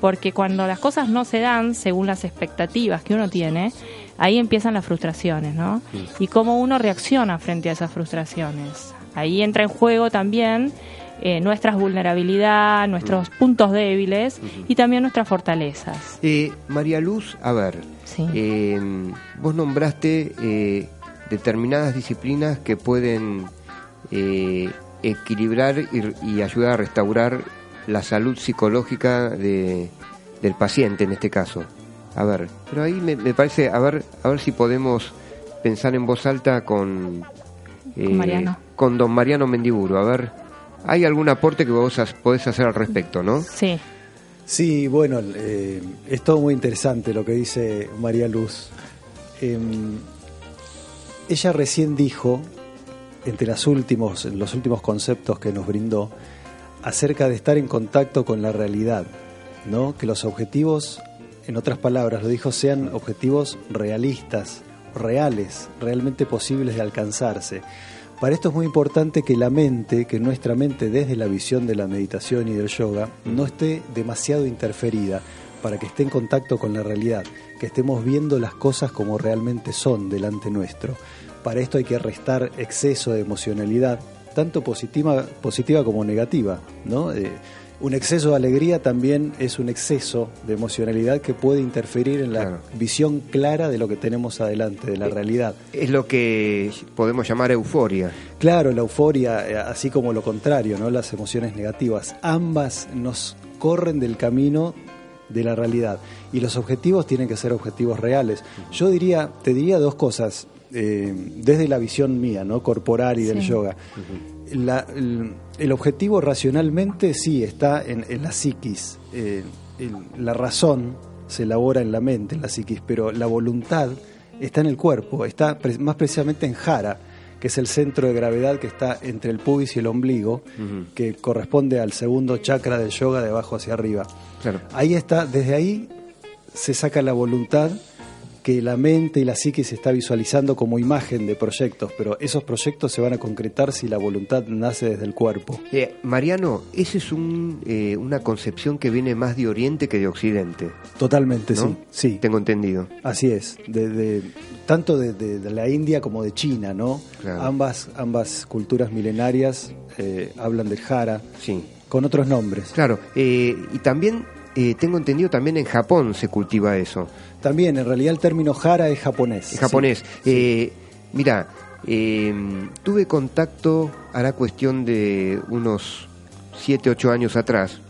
porque cuando las cosas no se dan según las expectativas que uno tiene, ahí empiezan las frustraciones, ¿no? Y cómo uno reacciona frente a esas frustraciones. Ahí entra en juego también eh, nuestra vulnerabilidad, nuestros puntos débiles y también nuestras fortalezas. Eh, María Luz, a ver, Sí. eh, vos nombraste eh, determinadas disciplinas que pueden eh, equilibrar y, y ayudar a restaurar la salud psicológica de, del paciente en este caso. A ver, pero ahí me, me parece, a ver, a ver si podemos pensar en voz alta con, eh, Con Mariano. con don Mariano Mendiburo. A ver, ¿hay algún aporte que vos podés hacer al respecto, no? Sí. Sí, bueno, eh, es todo muy interesante lo que dice María Luz. Em, ella recién dijo, entre las últimos, los últimos conceptos que nos brindó, acerca de estar en contacto con la realidad, ¿no? Que los objetivos, en otras palabras, lo dijo, sean objetivos realistas, reales, realmente posibles de alcanzarse. Para esto es muy importante que la mente, que nuestra mente desde la visión de la meditación y del yoga, no esté demasiado interferida. para que esté en contacto con la realidad, que estemos viendo las cosas como realmente son delante nuestro. Para esto hay que restar exceso de emocionalidad, tanto positiva, positiva como negativa, ¿no? Eh, un exceso de alegría también es un exceso de emocionalidad que puede interferir en la Claro. visión clara de lo que tenemos adelante, de la realidad. Es lo que podemos llamar euforia. Claro, la euforia, eh, así como lo contrario, ¿no? Las emociones negativas, ambas nos corren del camino de la realidad y los objetivos tienen que ser objetivos reales. Yo diría, te diría dos cosas eh, desde la visión mía, ¿no? Corporal y del yoga. La- el, el objetivo racionalmente sí está en, en la psiquis. Eh, el- la razón se elabora en la mente, en la psiquis, pero la voluntad está en el cuerpo, está pre- más precisamente en jara, que es el centro de gravedad que está entre el pubis y el ombligo, que corresponde al segundo chakra del yoga de abajo hacia arriba. Claro. Ahí está, desde ahí se saca la voluntad que la mente y la psique se está visualizando como imagen de proyectos, pero esos proyectos se van a concretar si la voluntad nace desde el cuerpo. Eh, Mariano, esa es un, eh, una concepción que viene más de Oriente que de Occidente, Totalmente, ¿no? sí. Sí, Tengo entendido. así es. De, de- tanto de, la India como de China, ¿no? Claro. Ambas, ambas culturas milenarias eh, hablan del jara Sí. con otros nombres. Claro. eh, y también, eh, tengo entendido, también en Japón se cultiva eso. También, en realidad, el término jara es japonés. Es japonés. Sí. Eh, mira, eh, tuve contacto, hará cuestión de unos 7, 8 años atrás,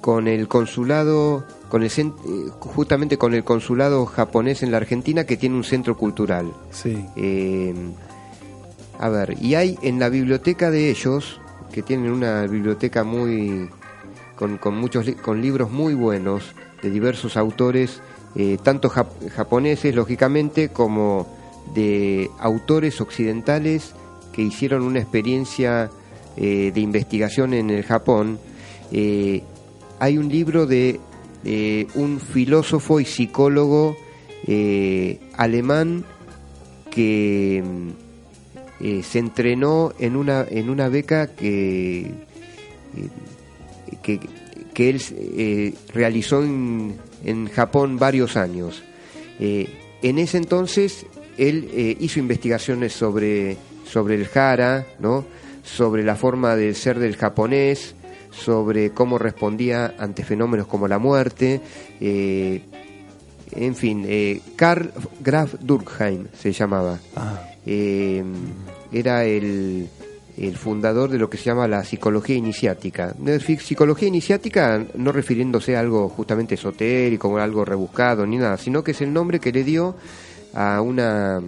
con el consulado, con el, eh, justamente con el consulado japonés en la Argentina que tiene un centro cultural. Sí. Eh, a ver, y hay en la biblioteca de ellos, que tienen una biblioteca muy. Con, con muchos con libros muy buenos de diversos autores, eh, tanto jap- japoneses, lógicamente, como de autores occidentales que hicieron una experiencia eh, de investigación en el Japón. Eh, hay un libro de un filósofo y psicólogo alemán que se entrenó en una en una beca que que, que él eh, realizó en, en Japón varios años. Eh, en ese entonces él eh, hizo investigaciones sobre sobre el jara, ¿no? sobre la forma de ser del japonés, sobre cómo respondía ante fenómenos como la muerte. en fin, Karl Graf Durkheim se llamaba. Ah, era el, el fundador de lo que se llama la psicología iniciática. Psicología iniciática no refiriéndose a algo justamente esotérico o algo rebuscado ni nada, sino que es el nombre que le dio a una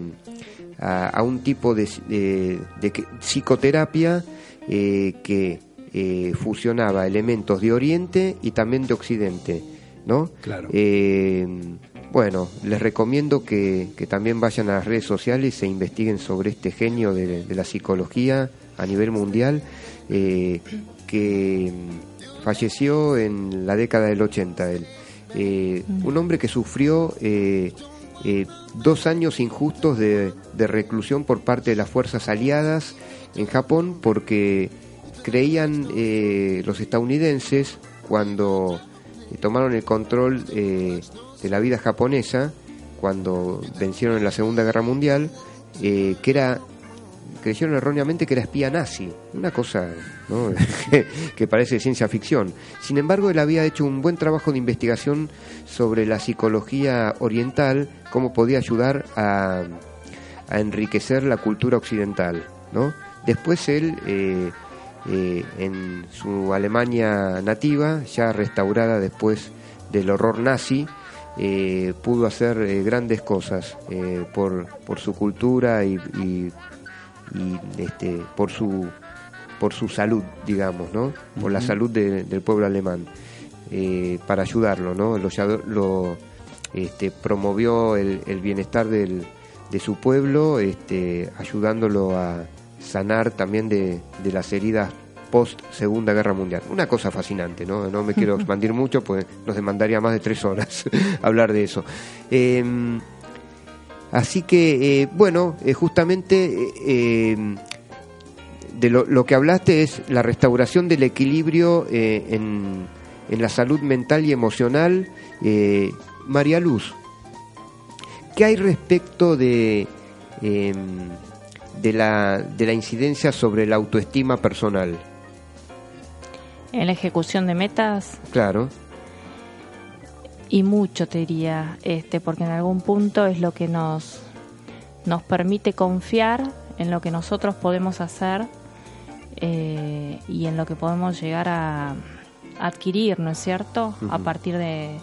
a, a un tipo de, de- de que- psicoterapia eh, que eh, fusionaba elementos de Oriente y también de Occidente, ¿no? Claro. Eh, bueno, les recomiendo que, que también vayan a las redes sociales e investiguen sobre este genio de, de la psicología a nivel mundial eh, que falleció en la década del 80 él. Eh, un hombre que sufrió eh, dos años injustos de, de reclusión por parte de las fuerzas aliadas en Japón porque creían los estadounidenses cuando tomaron el control de la vida japonesa cuando vencieron en la Segunda Guerra Mundial que era creyeron erróneamente que era espía nazi, una cosa *laughs* que, parece ciencia ficción. Sin embargo, él había hecho un buen trabajo de investigación sobre la psicología oriental, cómo podía ayudar a, enriquecer la cultura occidental. Después él, eh, eh, en su Alemania nativa, ya restaurada después del horror nazi, eh, pudo hacer grandes cosas por, su cultura y y este por su por su salud digamos no por la salud de- del pueblo alemán eh, para ayudarlo no lo, ya- lo, este, promovió el, el bienestar del, de su pueblo este, ayudándolo a sanar también de, de las heridas post Segunda Guerra Mundial. Una cosa fascinante, ¿no? No me quiero *laughs* expandir mucho, pues nos demandaría más de tres horas *laughs* hablar de eso. Em, Así que, eh, bueno, eh, justamente eh, eh, de lo, lo que hablaste es la restauración del equilibrio eh, en, en la salud mental y emocional. Eh, María Luz, ¿qué hay respecto de, em, de, la, de la incidencia sobre la autoestima personal? En la ejecución de metas Claro, y mucho te diría, este, porque en algún punto es lo que nos, nos permite confiar en lo que nosotros podemos hacer eh, y en lo que podemos llegar a adquirir, ¿no es cierto? A partir de,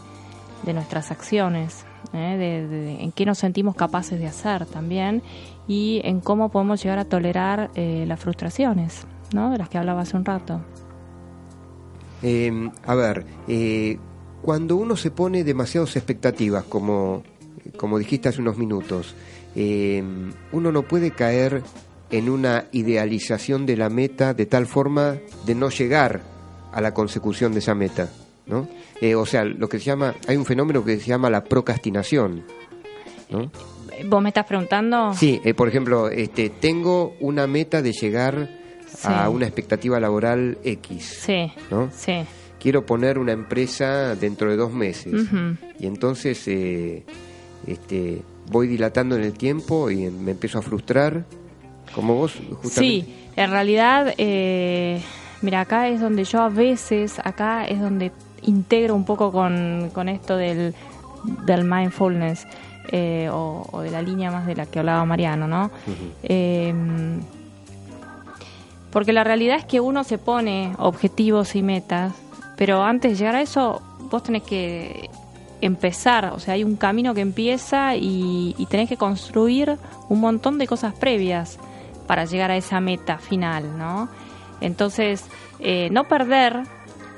de nuestras acciones, ¿eh? de, de- en qué nos sentimos capaces de hacer también y en cómo podemos llegar a tolerar eh, las frustraciones, ¿no? De las que hablaba hace un rato. Eh, a ver, eh, cuando uno se pone demasiadas expectativas, como, como dijiste hace unos minutos, eh, uno no puede caer en una idealización de la meta de tal forma de no llegar a la consecución de esa meta, ¿no? Eh, o sea, lo que se llama, hay un fenómeno que se llama la procrastinación, ¿no? ¿Vos me estás preguntando? Sí, eh, por ejemplo, este, tengo una meta de llegar a una expectativa laboral X, Sí, ¿no? sí. Quiero poner una empresa dentro de dos meses. Y entonces eh, este, voy dilatando en el tiempo y me empiezo a frustrar, como vos, justamente. Sí, en realidad, eh, mira, acá es donde yo a veces, acá es donde integro un poco con, con esto del, del mindfulness eh, o, o de la línea más de la que hablaba Mariano, ¿no? Eh, porque la realidad es que uno se pone objetivos y metas, pero antes de llegar a eso, vos tenés que empezar, o sea, hay un camino que empieza y, tenés que construir un montón de cosas previas para llegar a esa meta final, ¿no? Entonces, eh, no perder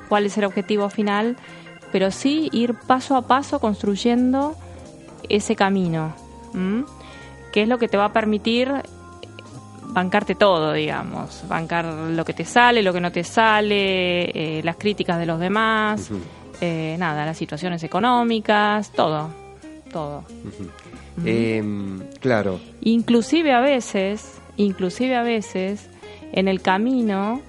cuál es el objetivo final, pero sí ir paso a paso construyendo ese camino, ¿m? que es lo que te va a permitir bancarte todo, digamos, bancar lo que te sale, lo que no te sale, eh, las críticas de los demás, eh, nada, las situaciones económicas, todo, todo. Em, claro, Inclusive a veces, inclusive a veces, en el camino,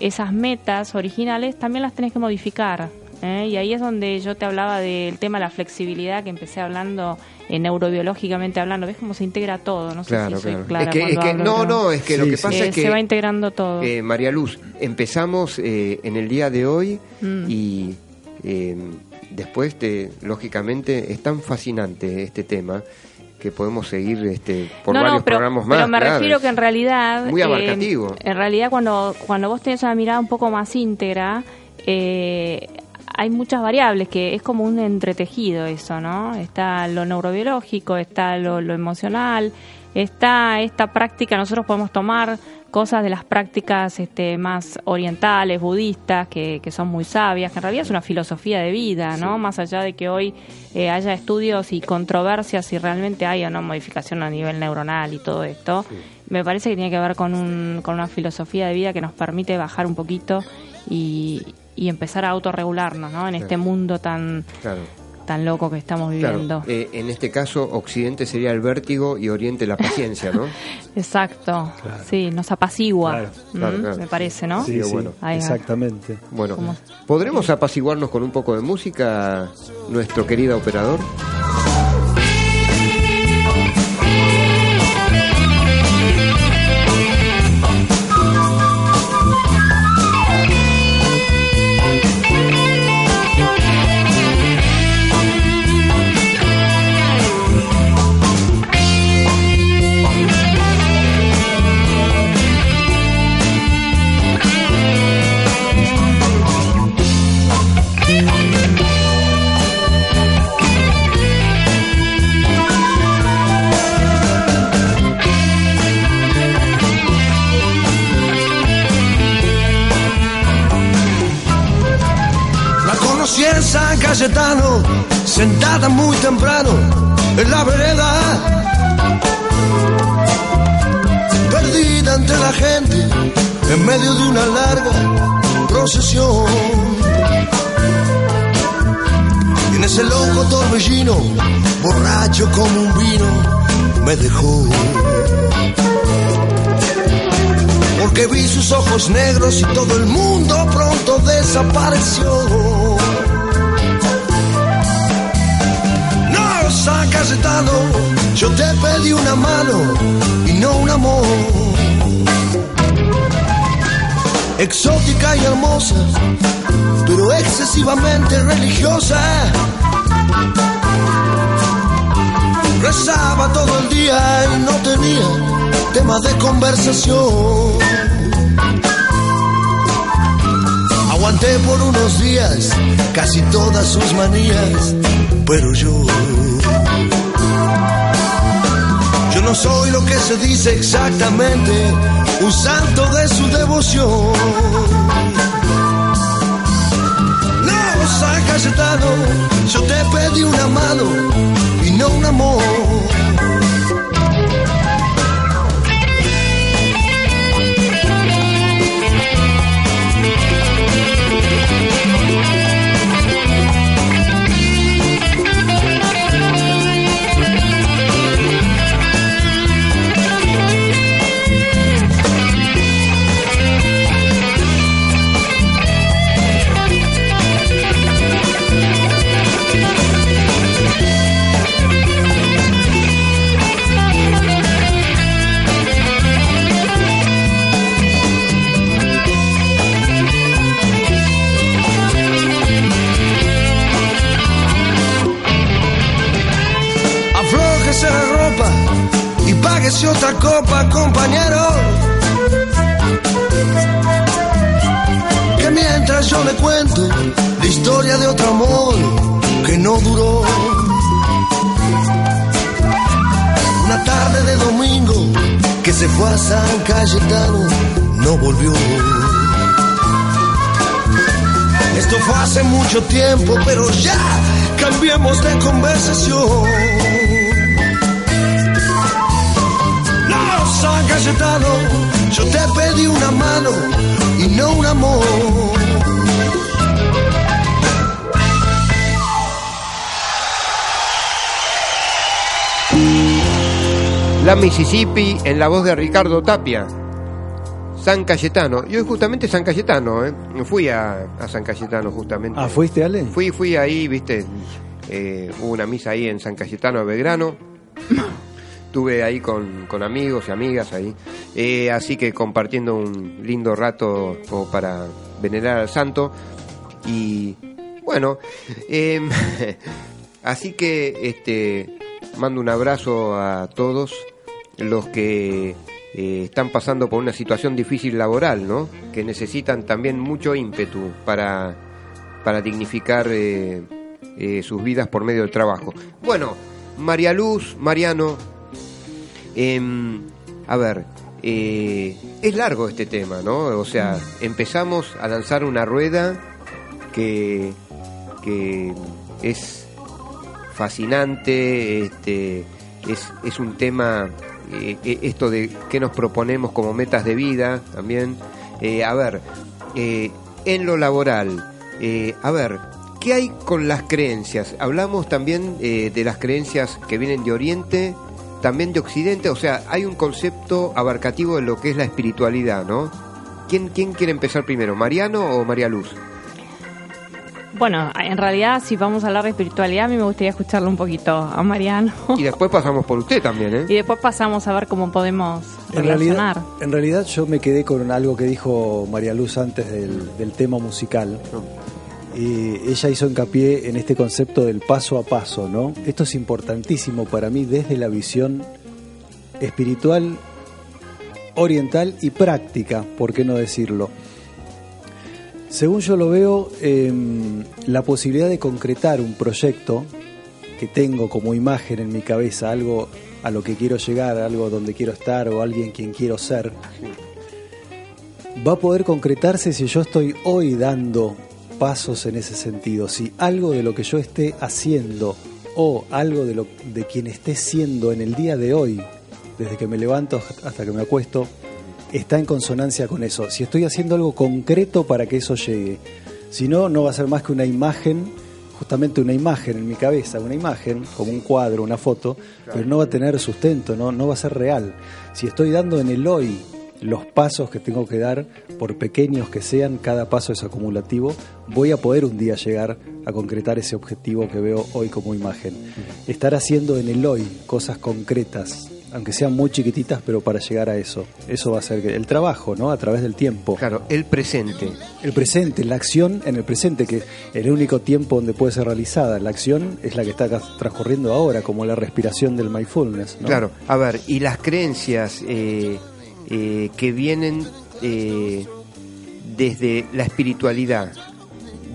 esas metas originales también las tenés que modificar. ¿Eh? Y ahí es donde yo te hablaba del tema de la flexibilidad que empecé hablando eh, neurobiológicamente hablando. ¿Ves cómo se integra todo? No sé claro, si soy claro. clara es que, es cuando que- hablo, no, pero, no, es que lo que sí. pasa eh, es que... se va integrando todo. Eh, María Luz, empezamos eh, en el día de hoy Mm. y eh, después, te, lógicamente, es tan fascinante este tema que podemos seguir este, por no, varios no, pero, programas más. pero me claro. refiero que en realidad... Muy eh, abarcativo. en realidad cuando, cuando vos tenés una mirada un poco más íntegra, eh, hay muchas variables que es como un entretejido eso, ¿no? Está lo neurobiológico, está lo, lo emocional, está esta práctica, nosotros podemos tomar cosas de las prácticas este, más orientales, budistas, que, que son muy sabias, que en realidad es una filosofía de vida, ¿no? Más allá de que hoy eh, haya estudios y controversias si realmente hay o no modificación a nivel neuronal y todo esto, me parece que tiene que ver con, un, con una filosofía de vida que nos permite bajar un poquito y, y empezar a autorregularnos, ¿no? En este mundo tan, Claro, tan loco que estamos viviendo. claro. Eh, en este caso, Occidente sería el vértigo y Oriente la paciencia, ¿no? *laughs* Exacto, sí, nos apacigua, Claro, ¿m? claro, claro. me parece, ¿no? Sí, sí, bueno. Ahí exactamente. Bueno, ¿Cómo? ¿podremos apaciguarnos con un poco de música, nuestro querido operador? Sentada muy temprano en la vereda. Perdida entre la gente, en medio de una larga procesión. Y en ese loco torbellino, borracho como un vino, me dejó. Porque vi sus ojos negros y todo el mundo pronto desapareció. Yo te pedí una mano y no un amor. Exótica y hermosa, pero excesivamente religiosa. Rezaba todo el día y no tenía temas de conversación. Aguanté por unos días casi todas sus manías, pero yo. Yo no soy lo que se dice exactamente, un santo de su devoción. No, San Cayetano, yo te pedí una mano y no un amor. Otra copa, compañero. Que mientras yo le cuento la historia de otro amor que no duró. Una tarde de domingo que se fue a San Cayetano, no volvió. Esto fue hace mucho tiempo, pero ya cambiemos de conversación. Cayetano, yo te pedí una mano y no un amor. La Mississippi en la voz de Ricardo Tapia. San Cayetano. Yo justamente San Cayetano, ¿eh? Fui a, a San Cayetano justamente. Ah, ¿fuiste, Ale? Fui, fui ahí, viste, eh, hubo una misa ahí en San Cayetano de Belgrano. Estuve ahí con, con amigos y amigas ahí. Eh, así que compartiendo un lindo rato como para venerar al santo. Y bueno, *laughs* em, *laughs* así que este mando un abrazo a todos los que eh, están pasando por una situación difícil laboral, ¿no? Que necesitan también mucho ímpetu para, para dignificar eh, sus vidas por medio del trabajo. Bueno, María Luz, Mariano, em, a ver, eh, es largo este tema, ¿no? O sea, empezamos a lanzar una rueda que, que es fascinante, este, es, es un tema, eh, eh, esto de qué nos proponemos como metas de vida también. Eh, a ver, eh, en lo laboral, eh, a ver, ¿qué hay con las creencias? Hablamos también eh, de las creencias que vienen de Oriente, también de Occidente, o sea, hay un concepto abarcativo de lo que es la espiritualidad, ¿no? ¿Quién, quién quiere empezar primero, Mariano o María Luz? Bueno, en realidad, si vamos a hablar de espiritualidad, a mí me gustaría escucharlo un poquito a Mariano. Y después pasamos por usted también, ¿eh? *laughs* Y después pasamos a ver cómo podemos En relacionar. realidad, en realidad yo me quedé con algo que dijo María Luz antes del, del tema musical. Y ella hizo hincapié en este concepto del paso a paso, ¿no? Esto es importantísimo para mí desde la visión espiritual, oriental y práctica, ¿por qué no decirlo? Según yo lo veo, em, la posibilidad de concretar un proyecto que tengo como imagen en mi cabeza, algo a lo que quiero llegar, algo donde quiero estar o alguien quien quiero ser, va a poder concretarse si yo estoy hoy dando pasos en ese sentido, si algo de lo que yo esté haciendo o algo de lo de quien esté siendo en el día de hoy, desde que me levanto hasta que me acuesto, está en consonancia con eso. Si estoy haciendo algo concreto para que eso llegue. Si no, no va a ser más que una imagen, justamente una imagen en mi cabeza, una imagen, como un cuadro, una foto, pero no va a tener sustento, no, no va a ser real. Si estoy dando en el hoy los pasos que tengo que dar, por pequeños que sean, cada paso es acumulativo, voy a poder un día llegar a concretar ese objetivo que veo hoy como imagen. Estar haciendo en el hoy cosas concretas, aunque sean muy chiquititas, pero para llegar a eso. Eso va a ser el trabajo, ¿no? A través del tiempo. Claro, el presente. El presente, la acción en el presente, que es el único tiempo donde puede ser realizada. La acción es la que está transcurriendo ahora, como la respiración del mindfulness. ¿no? Claro, a ver, y las creencias eh, eh, que vienen eh, desde la espiritualidad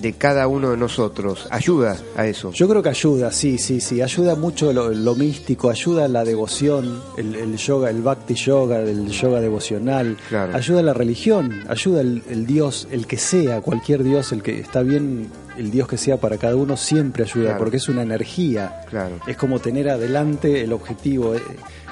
de cada uno de nosotros, ayuda a eso. Yo creo que ayuda, sí, sí, sí. Ayuda mucho lo, lo místico, ayuda la devoción, el, el yoga, el bhakti yoga, el yoga devocional. Claro. Ayuda la religión, ayuda el, el Dios, el que sea, cualquier Dios, el que está bien, el Dios que sea para cada uno, siempre ayuda, Claro. porque es una energía. Claro. Es como tener adelante el objetivo.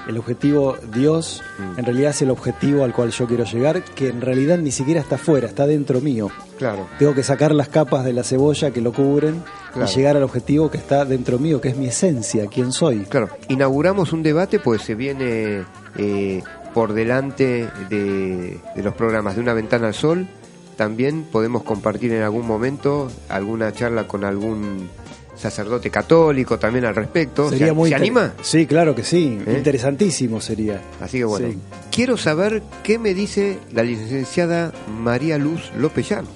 El objetivo Dios Mm. en realidad es el objetivo al cual yo quiero llegar, que en realidad ni siquiera está afuera, está dentro mío. Claro, Tengo que sacar las capas de la cebolla que lo cubren Claro. y llegar al objetivo que está dentro mío, que es mi esencia, quién soy. claro. Inauguramos un debate, pues se viene eh, por delante de, de los programas de Una Ventana al Sol. También podemos compartir en algún momento alguna charla con algún sacerdote católico también al respecto. Sería ¿Se, muy ¿se inter- anima? Sí, claro que sí. ¿Eh? Interesantísimo sería. Así que bueno, Sí. quiero saber qué me dice la licenciada María Luz López Llano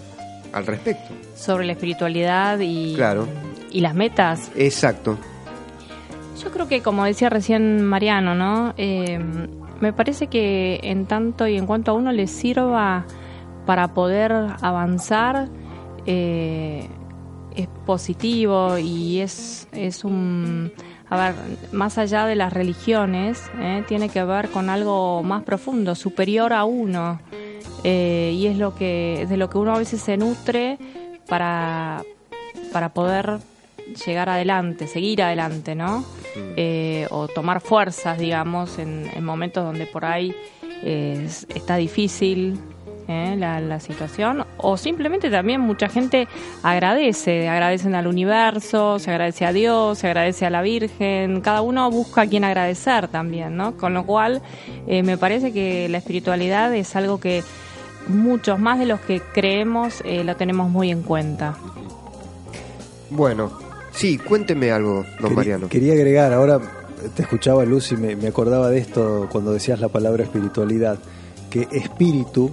al respecto. Sobre la espiritualidad y, Claro. y las metas. Exacto. Yo creo que, como decía recién Mariano, ¿no? Eh, me parece que en tanto y en cuanto a uno le sirva para poder avanzar, eh, es positivo y es, es un... A ver, más allá de las religiones, ¿eh? tiene que ver con algo más profundo, superior a uno. Eh, y es lo que de lo que uno a veces se nutre para, para poder llegar adelante, seguir adelante, ¿no? Eh, o tomar fuerzas, digamos, en, en momentos donde por ahí es- está difícil ¿eh? la, la situación. O simplemente también mucha gente agradece, agradecen al universo, se agradece a Dios, se agradece a la Virgen, cada uno busca a quien agradecer también, ¿no? Con lo cual eh, me parece que la espiritualidad es algo que muchos más de los que creemos eh, lo tenemos muy en cuenta. Bueno, sí, cuénteme algo, don Quería- Mariano. Quería agregar, ahora te escuchaba Luz y me, me acordaba de esto cuando decías la palabra espiritualidad, que espíritu,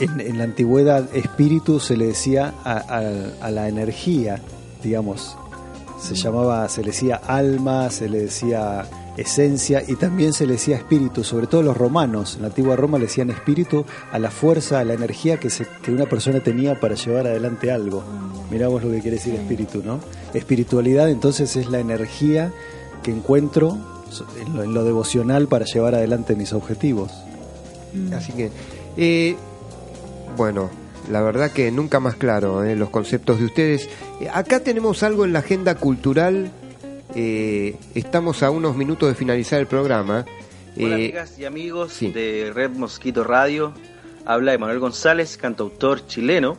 en, en la antigüedad, espíritu se le decía a, a- a la energía, digamos, se llamaba, se le decía alma, se le decía esencia y también se le decía espíritu, sobre todo los romanos, en la antigua Roma le decían espíritu a la fuerza, a la energía que, se- que una persona tenía para llevar adelante algo. Mirá vos lo que quiere decir espíritu, ¿no? Espiritualidad entonces es la energía que encuentro en lo, en lo devocional para llevar adelante mis objetivos. Así que, eh, bueno, la verdad que nunca más claro eh, los conceptos de ustedes. Eh, acá tenemos algo en la agenda cultural. eh, estamos a unos minutos de finalizar el programa. Hola Eh, amigas y amigos sí. de Red Mosquito Radio. Habla Emanuel González, cantautor chileno.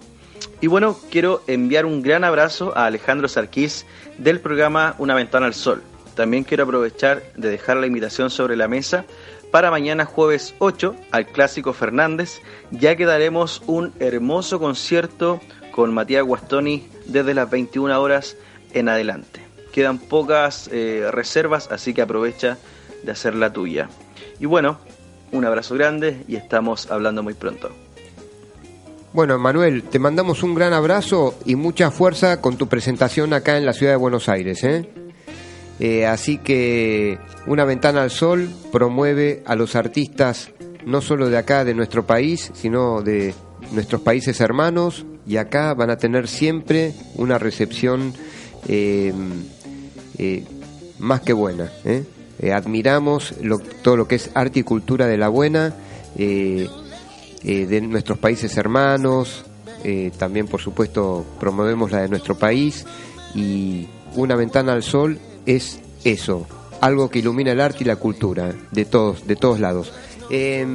Y bueno, quiero enviar un gran abrazo a Alejandro Sarquís del programa Una Ventana al Sol. También quiero aprovechar de dejar la invitación sobre la mesa para mañana jueves 8 al Clásico Fernández, ya que daremos un hermoso concierto con Matías Guastoni desde las 21 horas en adelante. Quedan pocas eh, reservas, así que aprovecha de hacer la tuya. Y bueno, un abrazo grande y estamos hablando muy pronto. Bueno, Manuel, te mandamos un gran abrazo y mucha fuerza con tu presentación acá en la ciudad de Buenos Aires. ¿eh? Eh, así que Una Ventana al Sol promueve a los artistas no solo de acá, de nuestro país, sino de nuestros países hermanos y acá van a tener siempre una recepción eh, eh, más que buena. ¿eh? Admiramos todo lo que es arte y cultura de la buena. de nuestros países hermanos, también por supuesto promovemos la de nuestro país y una ventana al sol es eso, algo que ilumina el arte y la cultura de todos, de todos lados. Eh,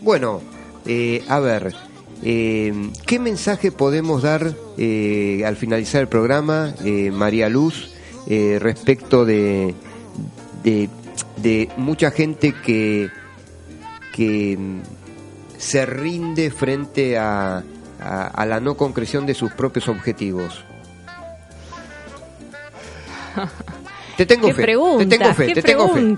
bueno, eh, a ver, eh, ¿qué mensaje podemos dar eh, al finalizar el programa, eh, María Luz, eh, respecto de, de, mucha gente que que mm, se rinde frente a, a- a la no concreción de sus propios objetivos? *laughs* Te tengo ¿Qué fe, preguntas? te tengo fe, ¿Qué te tengo fe.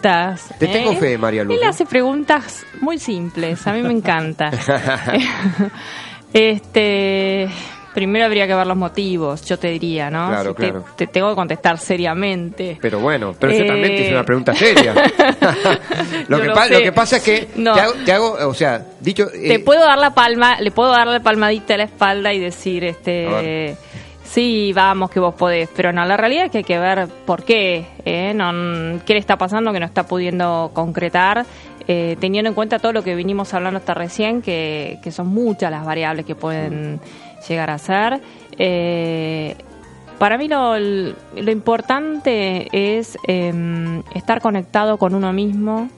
Te tengo ¿eh? fe, María Luz. Él hace preguntas muy simples, a mí me encanta. *laughs* este, primero habría que ver los motivos, yo te diría, ¿no? Claro, Si claro. Te, tengo que contestar seriamente. Pero bueno, pero eso Eh, también una pregunta seria. *laughs* lo, Yo que lo pa- sé. lo que pasa es que No. te, hago, te hago, o sea, dicho... te eh, puedo dar la palma, le puedo dar la palmadita a la espalda y decir, este, sí, vamos, que vos podés, pero no, la realidad es que hay que ver por qué, ¿eh? no, qué le está pasando que no está pudiendo concretar, eh, teniendo en cuenta todo lo que vinimos hablando hasta recién, que, que son muchas las variables que pueden llegar a ser. Eh, para mí lo, lo importante es em, estar conectado con uno mismo,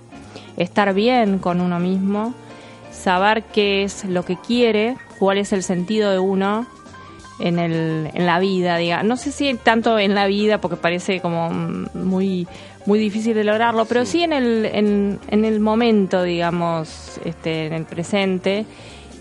estar bien con uno mismo, saber qué es lo que quiere, cuál es el sentido de uno en, el, en la vida, diga. No sé si tanto en la vida, porque parece como muy muy difícil de lograrlo, pero sí, en, el, en, en el momento, digamos, este, en el presente.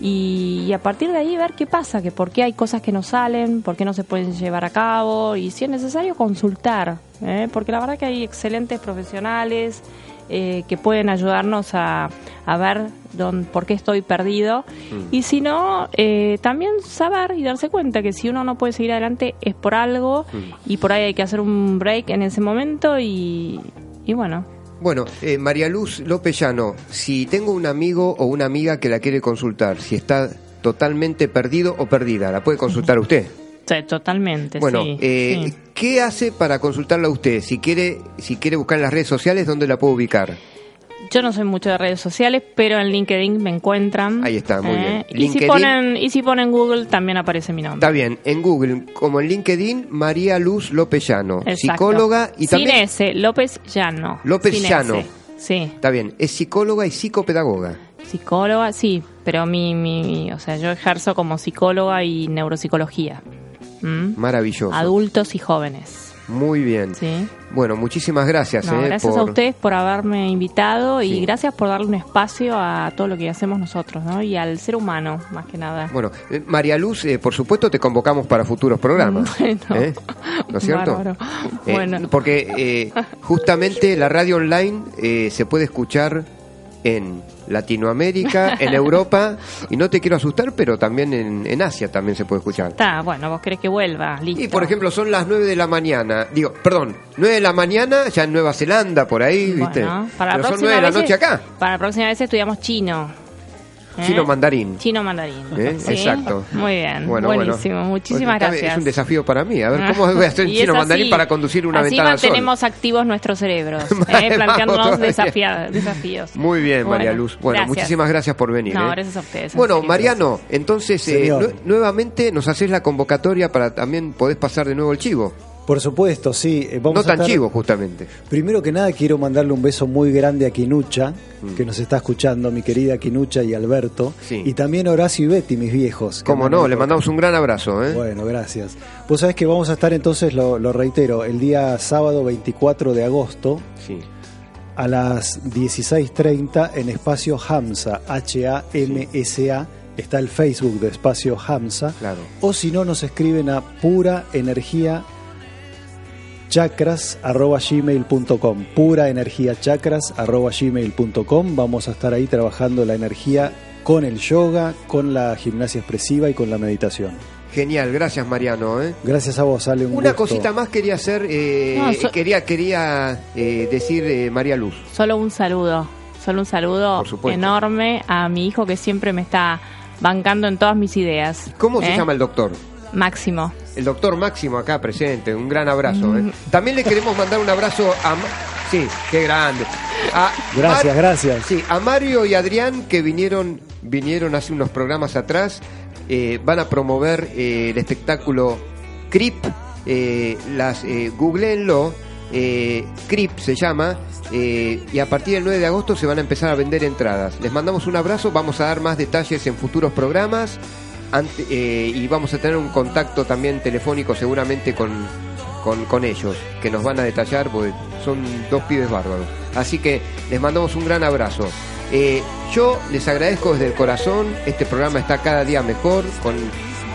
Y, y a partir de ahí ver qué pasa, que por qué hay cosas que no salen, por qué no se pueden llevar a cabo y si es necesario consultar, ¿eh? porque la verdad que hay excelentes profesionales eh, que pueden ayudarnos a, a ver dónde, por qué estoy perdido. Y si no, eh, también saber y darse cuenta que si uno no puede seguir adelante es por algo y por ahí hay que hacer un break en ese momento y, y bueno, Bueno, eh, María Luz López Llano, si tengo un amigo o una amiga que la quiere consultar, si está totalmente perdido o perdida, la puede consultar usted. Totalmente. Bueno, sí, eh, sí. ¿qué hace para consultarla usted? Si quiere, si quiere buscar en las redes sociales, ¿dónde la puedo ubicar? Yo no soy mucho de redes sociales, pero en LinkedIn me encuentran. Ahí está, muy bien. Y si, ponen, y si ponen Google también aparece mi nombre. Está bien, en Google, como en LinkedIn, María Luz López Llano, Exacto. psicóloga y Sin también... S, López Llano. López Sin Llano. S. Sí, Está bien, es psicóloga y psicopedagoga. psicóloga, sí, pero mi, mi, o sea, yo ejerzo como psicóloga y neuropsicología. ¿Mm? Maravilloso. Adultos y jóvenes. Muy bien. Sí. Bueno, muchísimas gracias. No, eh, gracias por... a ustedes por haberme invitado y Sí. gracias por darle un espacio a todo lo que hacemos nosotros, ¿no? Y al ser humano, más que nada. Bueno, eh, María Luz, eh, por supuesto te convocamos para futuros programas. *laughs* Bueno. ¿eh? ¿No es cierto? Bueno. Porque eh, *laughs* justamente la radio online eh, se puede escuchar en Latinoamérica, en Europa, *laughs* y no te quiero asustar, pero también en, en Asia también se puede escuchar. Está, bueno, vos querés que vuelva, listo. Y por ejemplo, son las 9 de la mañana, digo, perdón, 9 de la mañana ya en Nueva Zelanda, por ahí, ¿viste? Bueno, para la pero son próxima 9 de la vez- noche acá, Para la próxima vez estudiamos chino. ¿Eh? chino mandarín. Chino mandarín. ¿Eh? ¿Sí? Exacto. Muy bien, Bueno, buenísimo. bueno. Muchísimas Pues, gracias. Es un desafío para mí. A ver, ¿cómo voy *laughs* a hacer chino mandarín para conducir una así ventana al sol? mantenemos activos nuestros cerebros, *laughs* ¿eh? Planteándonos desafíos. Muy bien, María Luz. Bueno, gracias. muchísimas gracias por venir. No, ¿eh? gracias a ustedes. en Bueno, serio. Mariano, entonces eh, nue- nuevamente nos haces la convocatoria para también podés pasar de nuevo el chivo. Por supuesto, sí. eh, Vamos no a tan estar- chivo, justamente. Primero que nada quiero mandarle un beso muy grande a Quinucha, Mm. que nos está escuchando, mi querida Quinucha y Alberto. Sí. Y también Horacio y Betty, mis viejos. Como no, le mandamos un gran abrazo. ¿eh? Bueno, gracias. Vos sabés que vamos a estar entonces, lo, lo reitero, el día sábado 24 de agosto Sí. a las 16.30 en Espacio Hamsa, H-A-M-S-A. Está el Facebook de Espacio Hamsa. Claro. O si no, nos escriben a pura energía chakras.gmail.com pura energía chakras.gmail.com vamos a estar ahí trabajando la energía con el yoga, con la gimnasia expresiva y con la meditación. Genial, gracias Mariano. ¿eh? Gracias a vos, Ale. Un Una gusto. cosita más quería hacer, eh, No, so- quería, quería eh, decir eh, María Luz. Solo un saludo, solo un saludo enorme a mi hijo que siempre me está bancando en todas mis ideas. ¿Cómo se llama el doctor? Máximo. El doctor Máximo acá presente, un gran abrazo. ¿eh? Mm. También le queremos mandar un abrazo a... Sí, qué grande. A Gracias, Mar- gracias. Sí, a Mario y Adrián que vinieron, vinieron hace unos programas atrás, eh, van a promover eh, el espectáculo CRIP, eh, las, eh, googleenlo, eh, CRIP se llama, eh, y a partir del 9 de agosto se van a empezar a vender entradas. Les mandamos un abrazo, vamos a dar más detalles en futuros programas eh, y vamos a tener un contacto también telefónico seguramente con, con, con ellos, que nos van a detallar porque son dos pibes bárbaros. Así que les mandamos un gran abrazo. Eh, yo les agradezco desde el corazón, este programa está cada día mejor, con,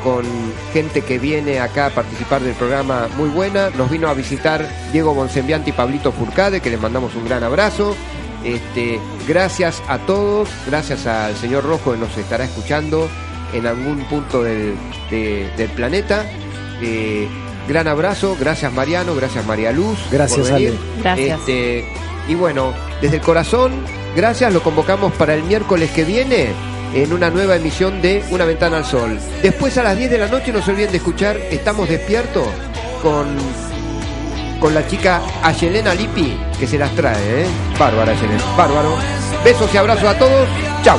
con gente que viene acá a participar del programa muy buena. Nos vino a visitar Diego Bonsembiante y Pablito Furcade, que les mandamos un gran abrazo. Este, gracias a todos, gracias al señor Rojo que nos estará escuchando en algún punto del, de- del planeta. Eh, gran abrazo, gracias Mariano, gracias María Luz. Gracias, por venir. Ale. Gracias. Este, y bueno, desde el corazón, gracias, lo convocamos para el miércoles que viene en una nueva emisión de Una Ventana al Sol. Después a las 10 de la noche no se olviden de escuchar Estamos Despiertos con, con la chica Ayelena Lippi, que se las trae, ¿eh? Bárbara Ayelena, bárbaro. Besos y abrazos a todos, chau.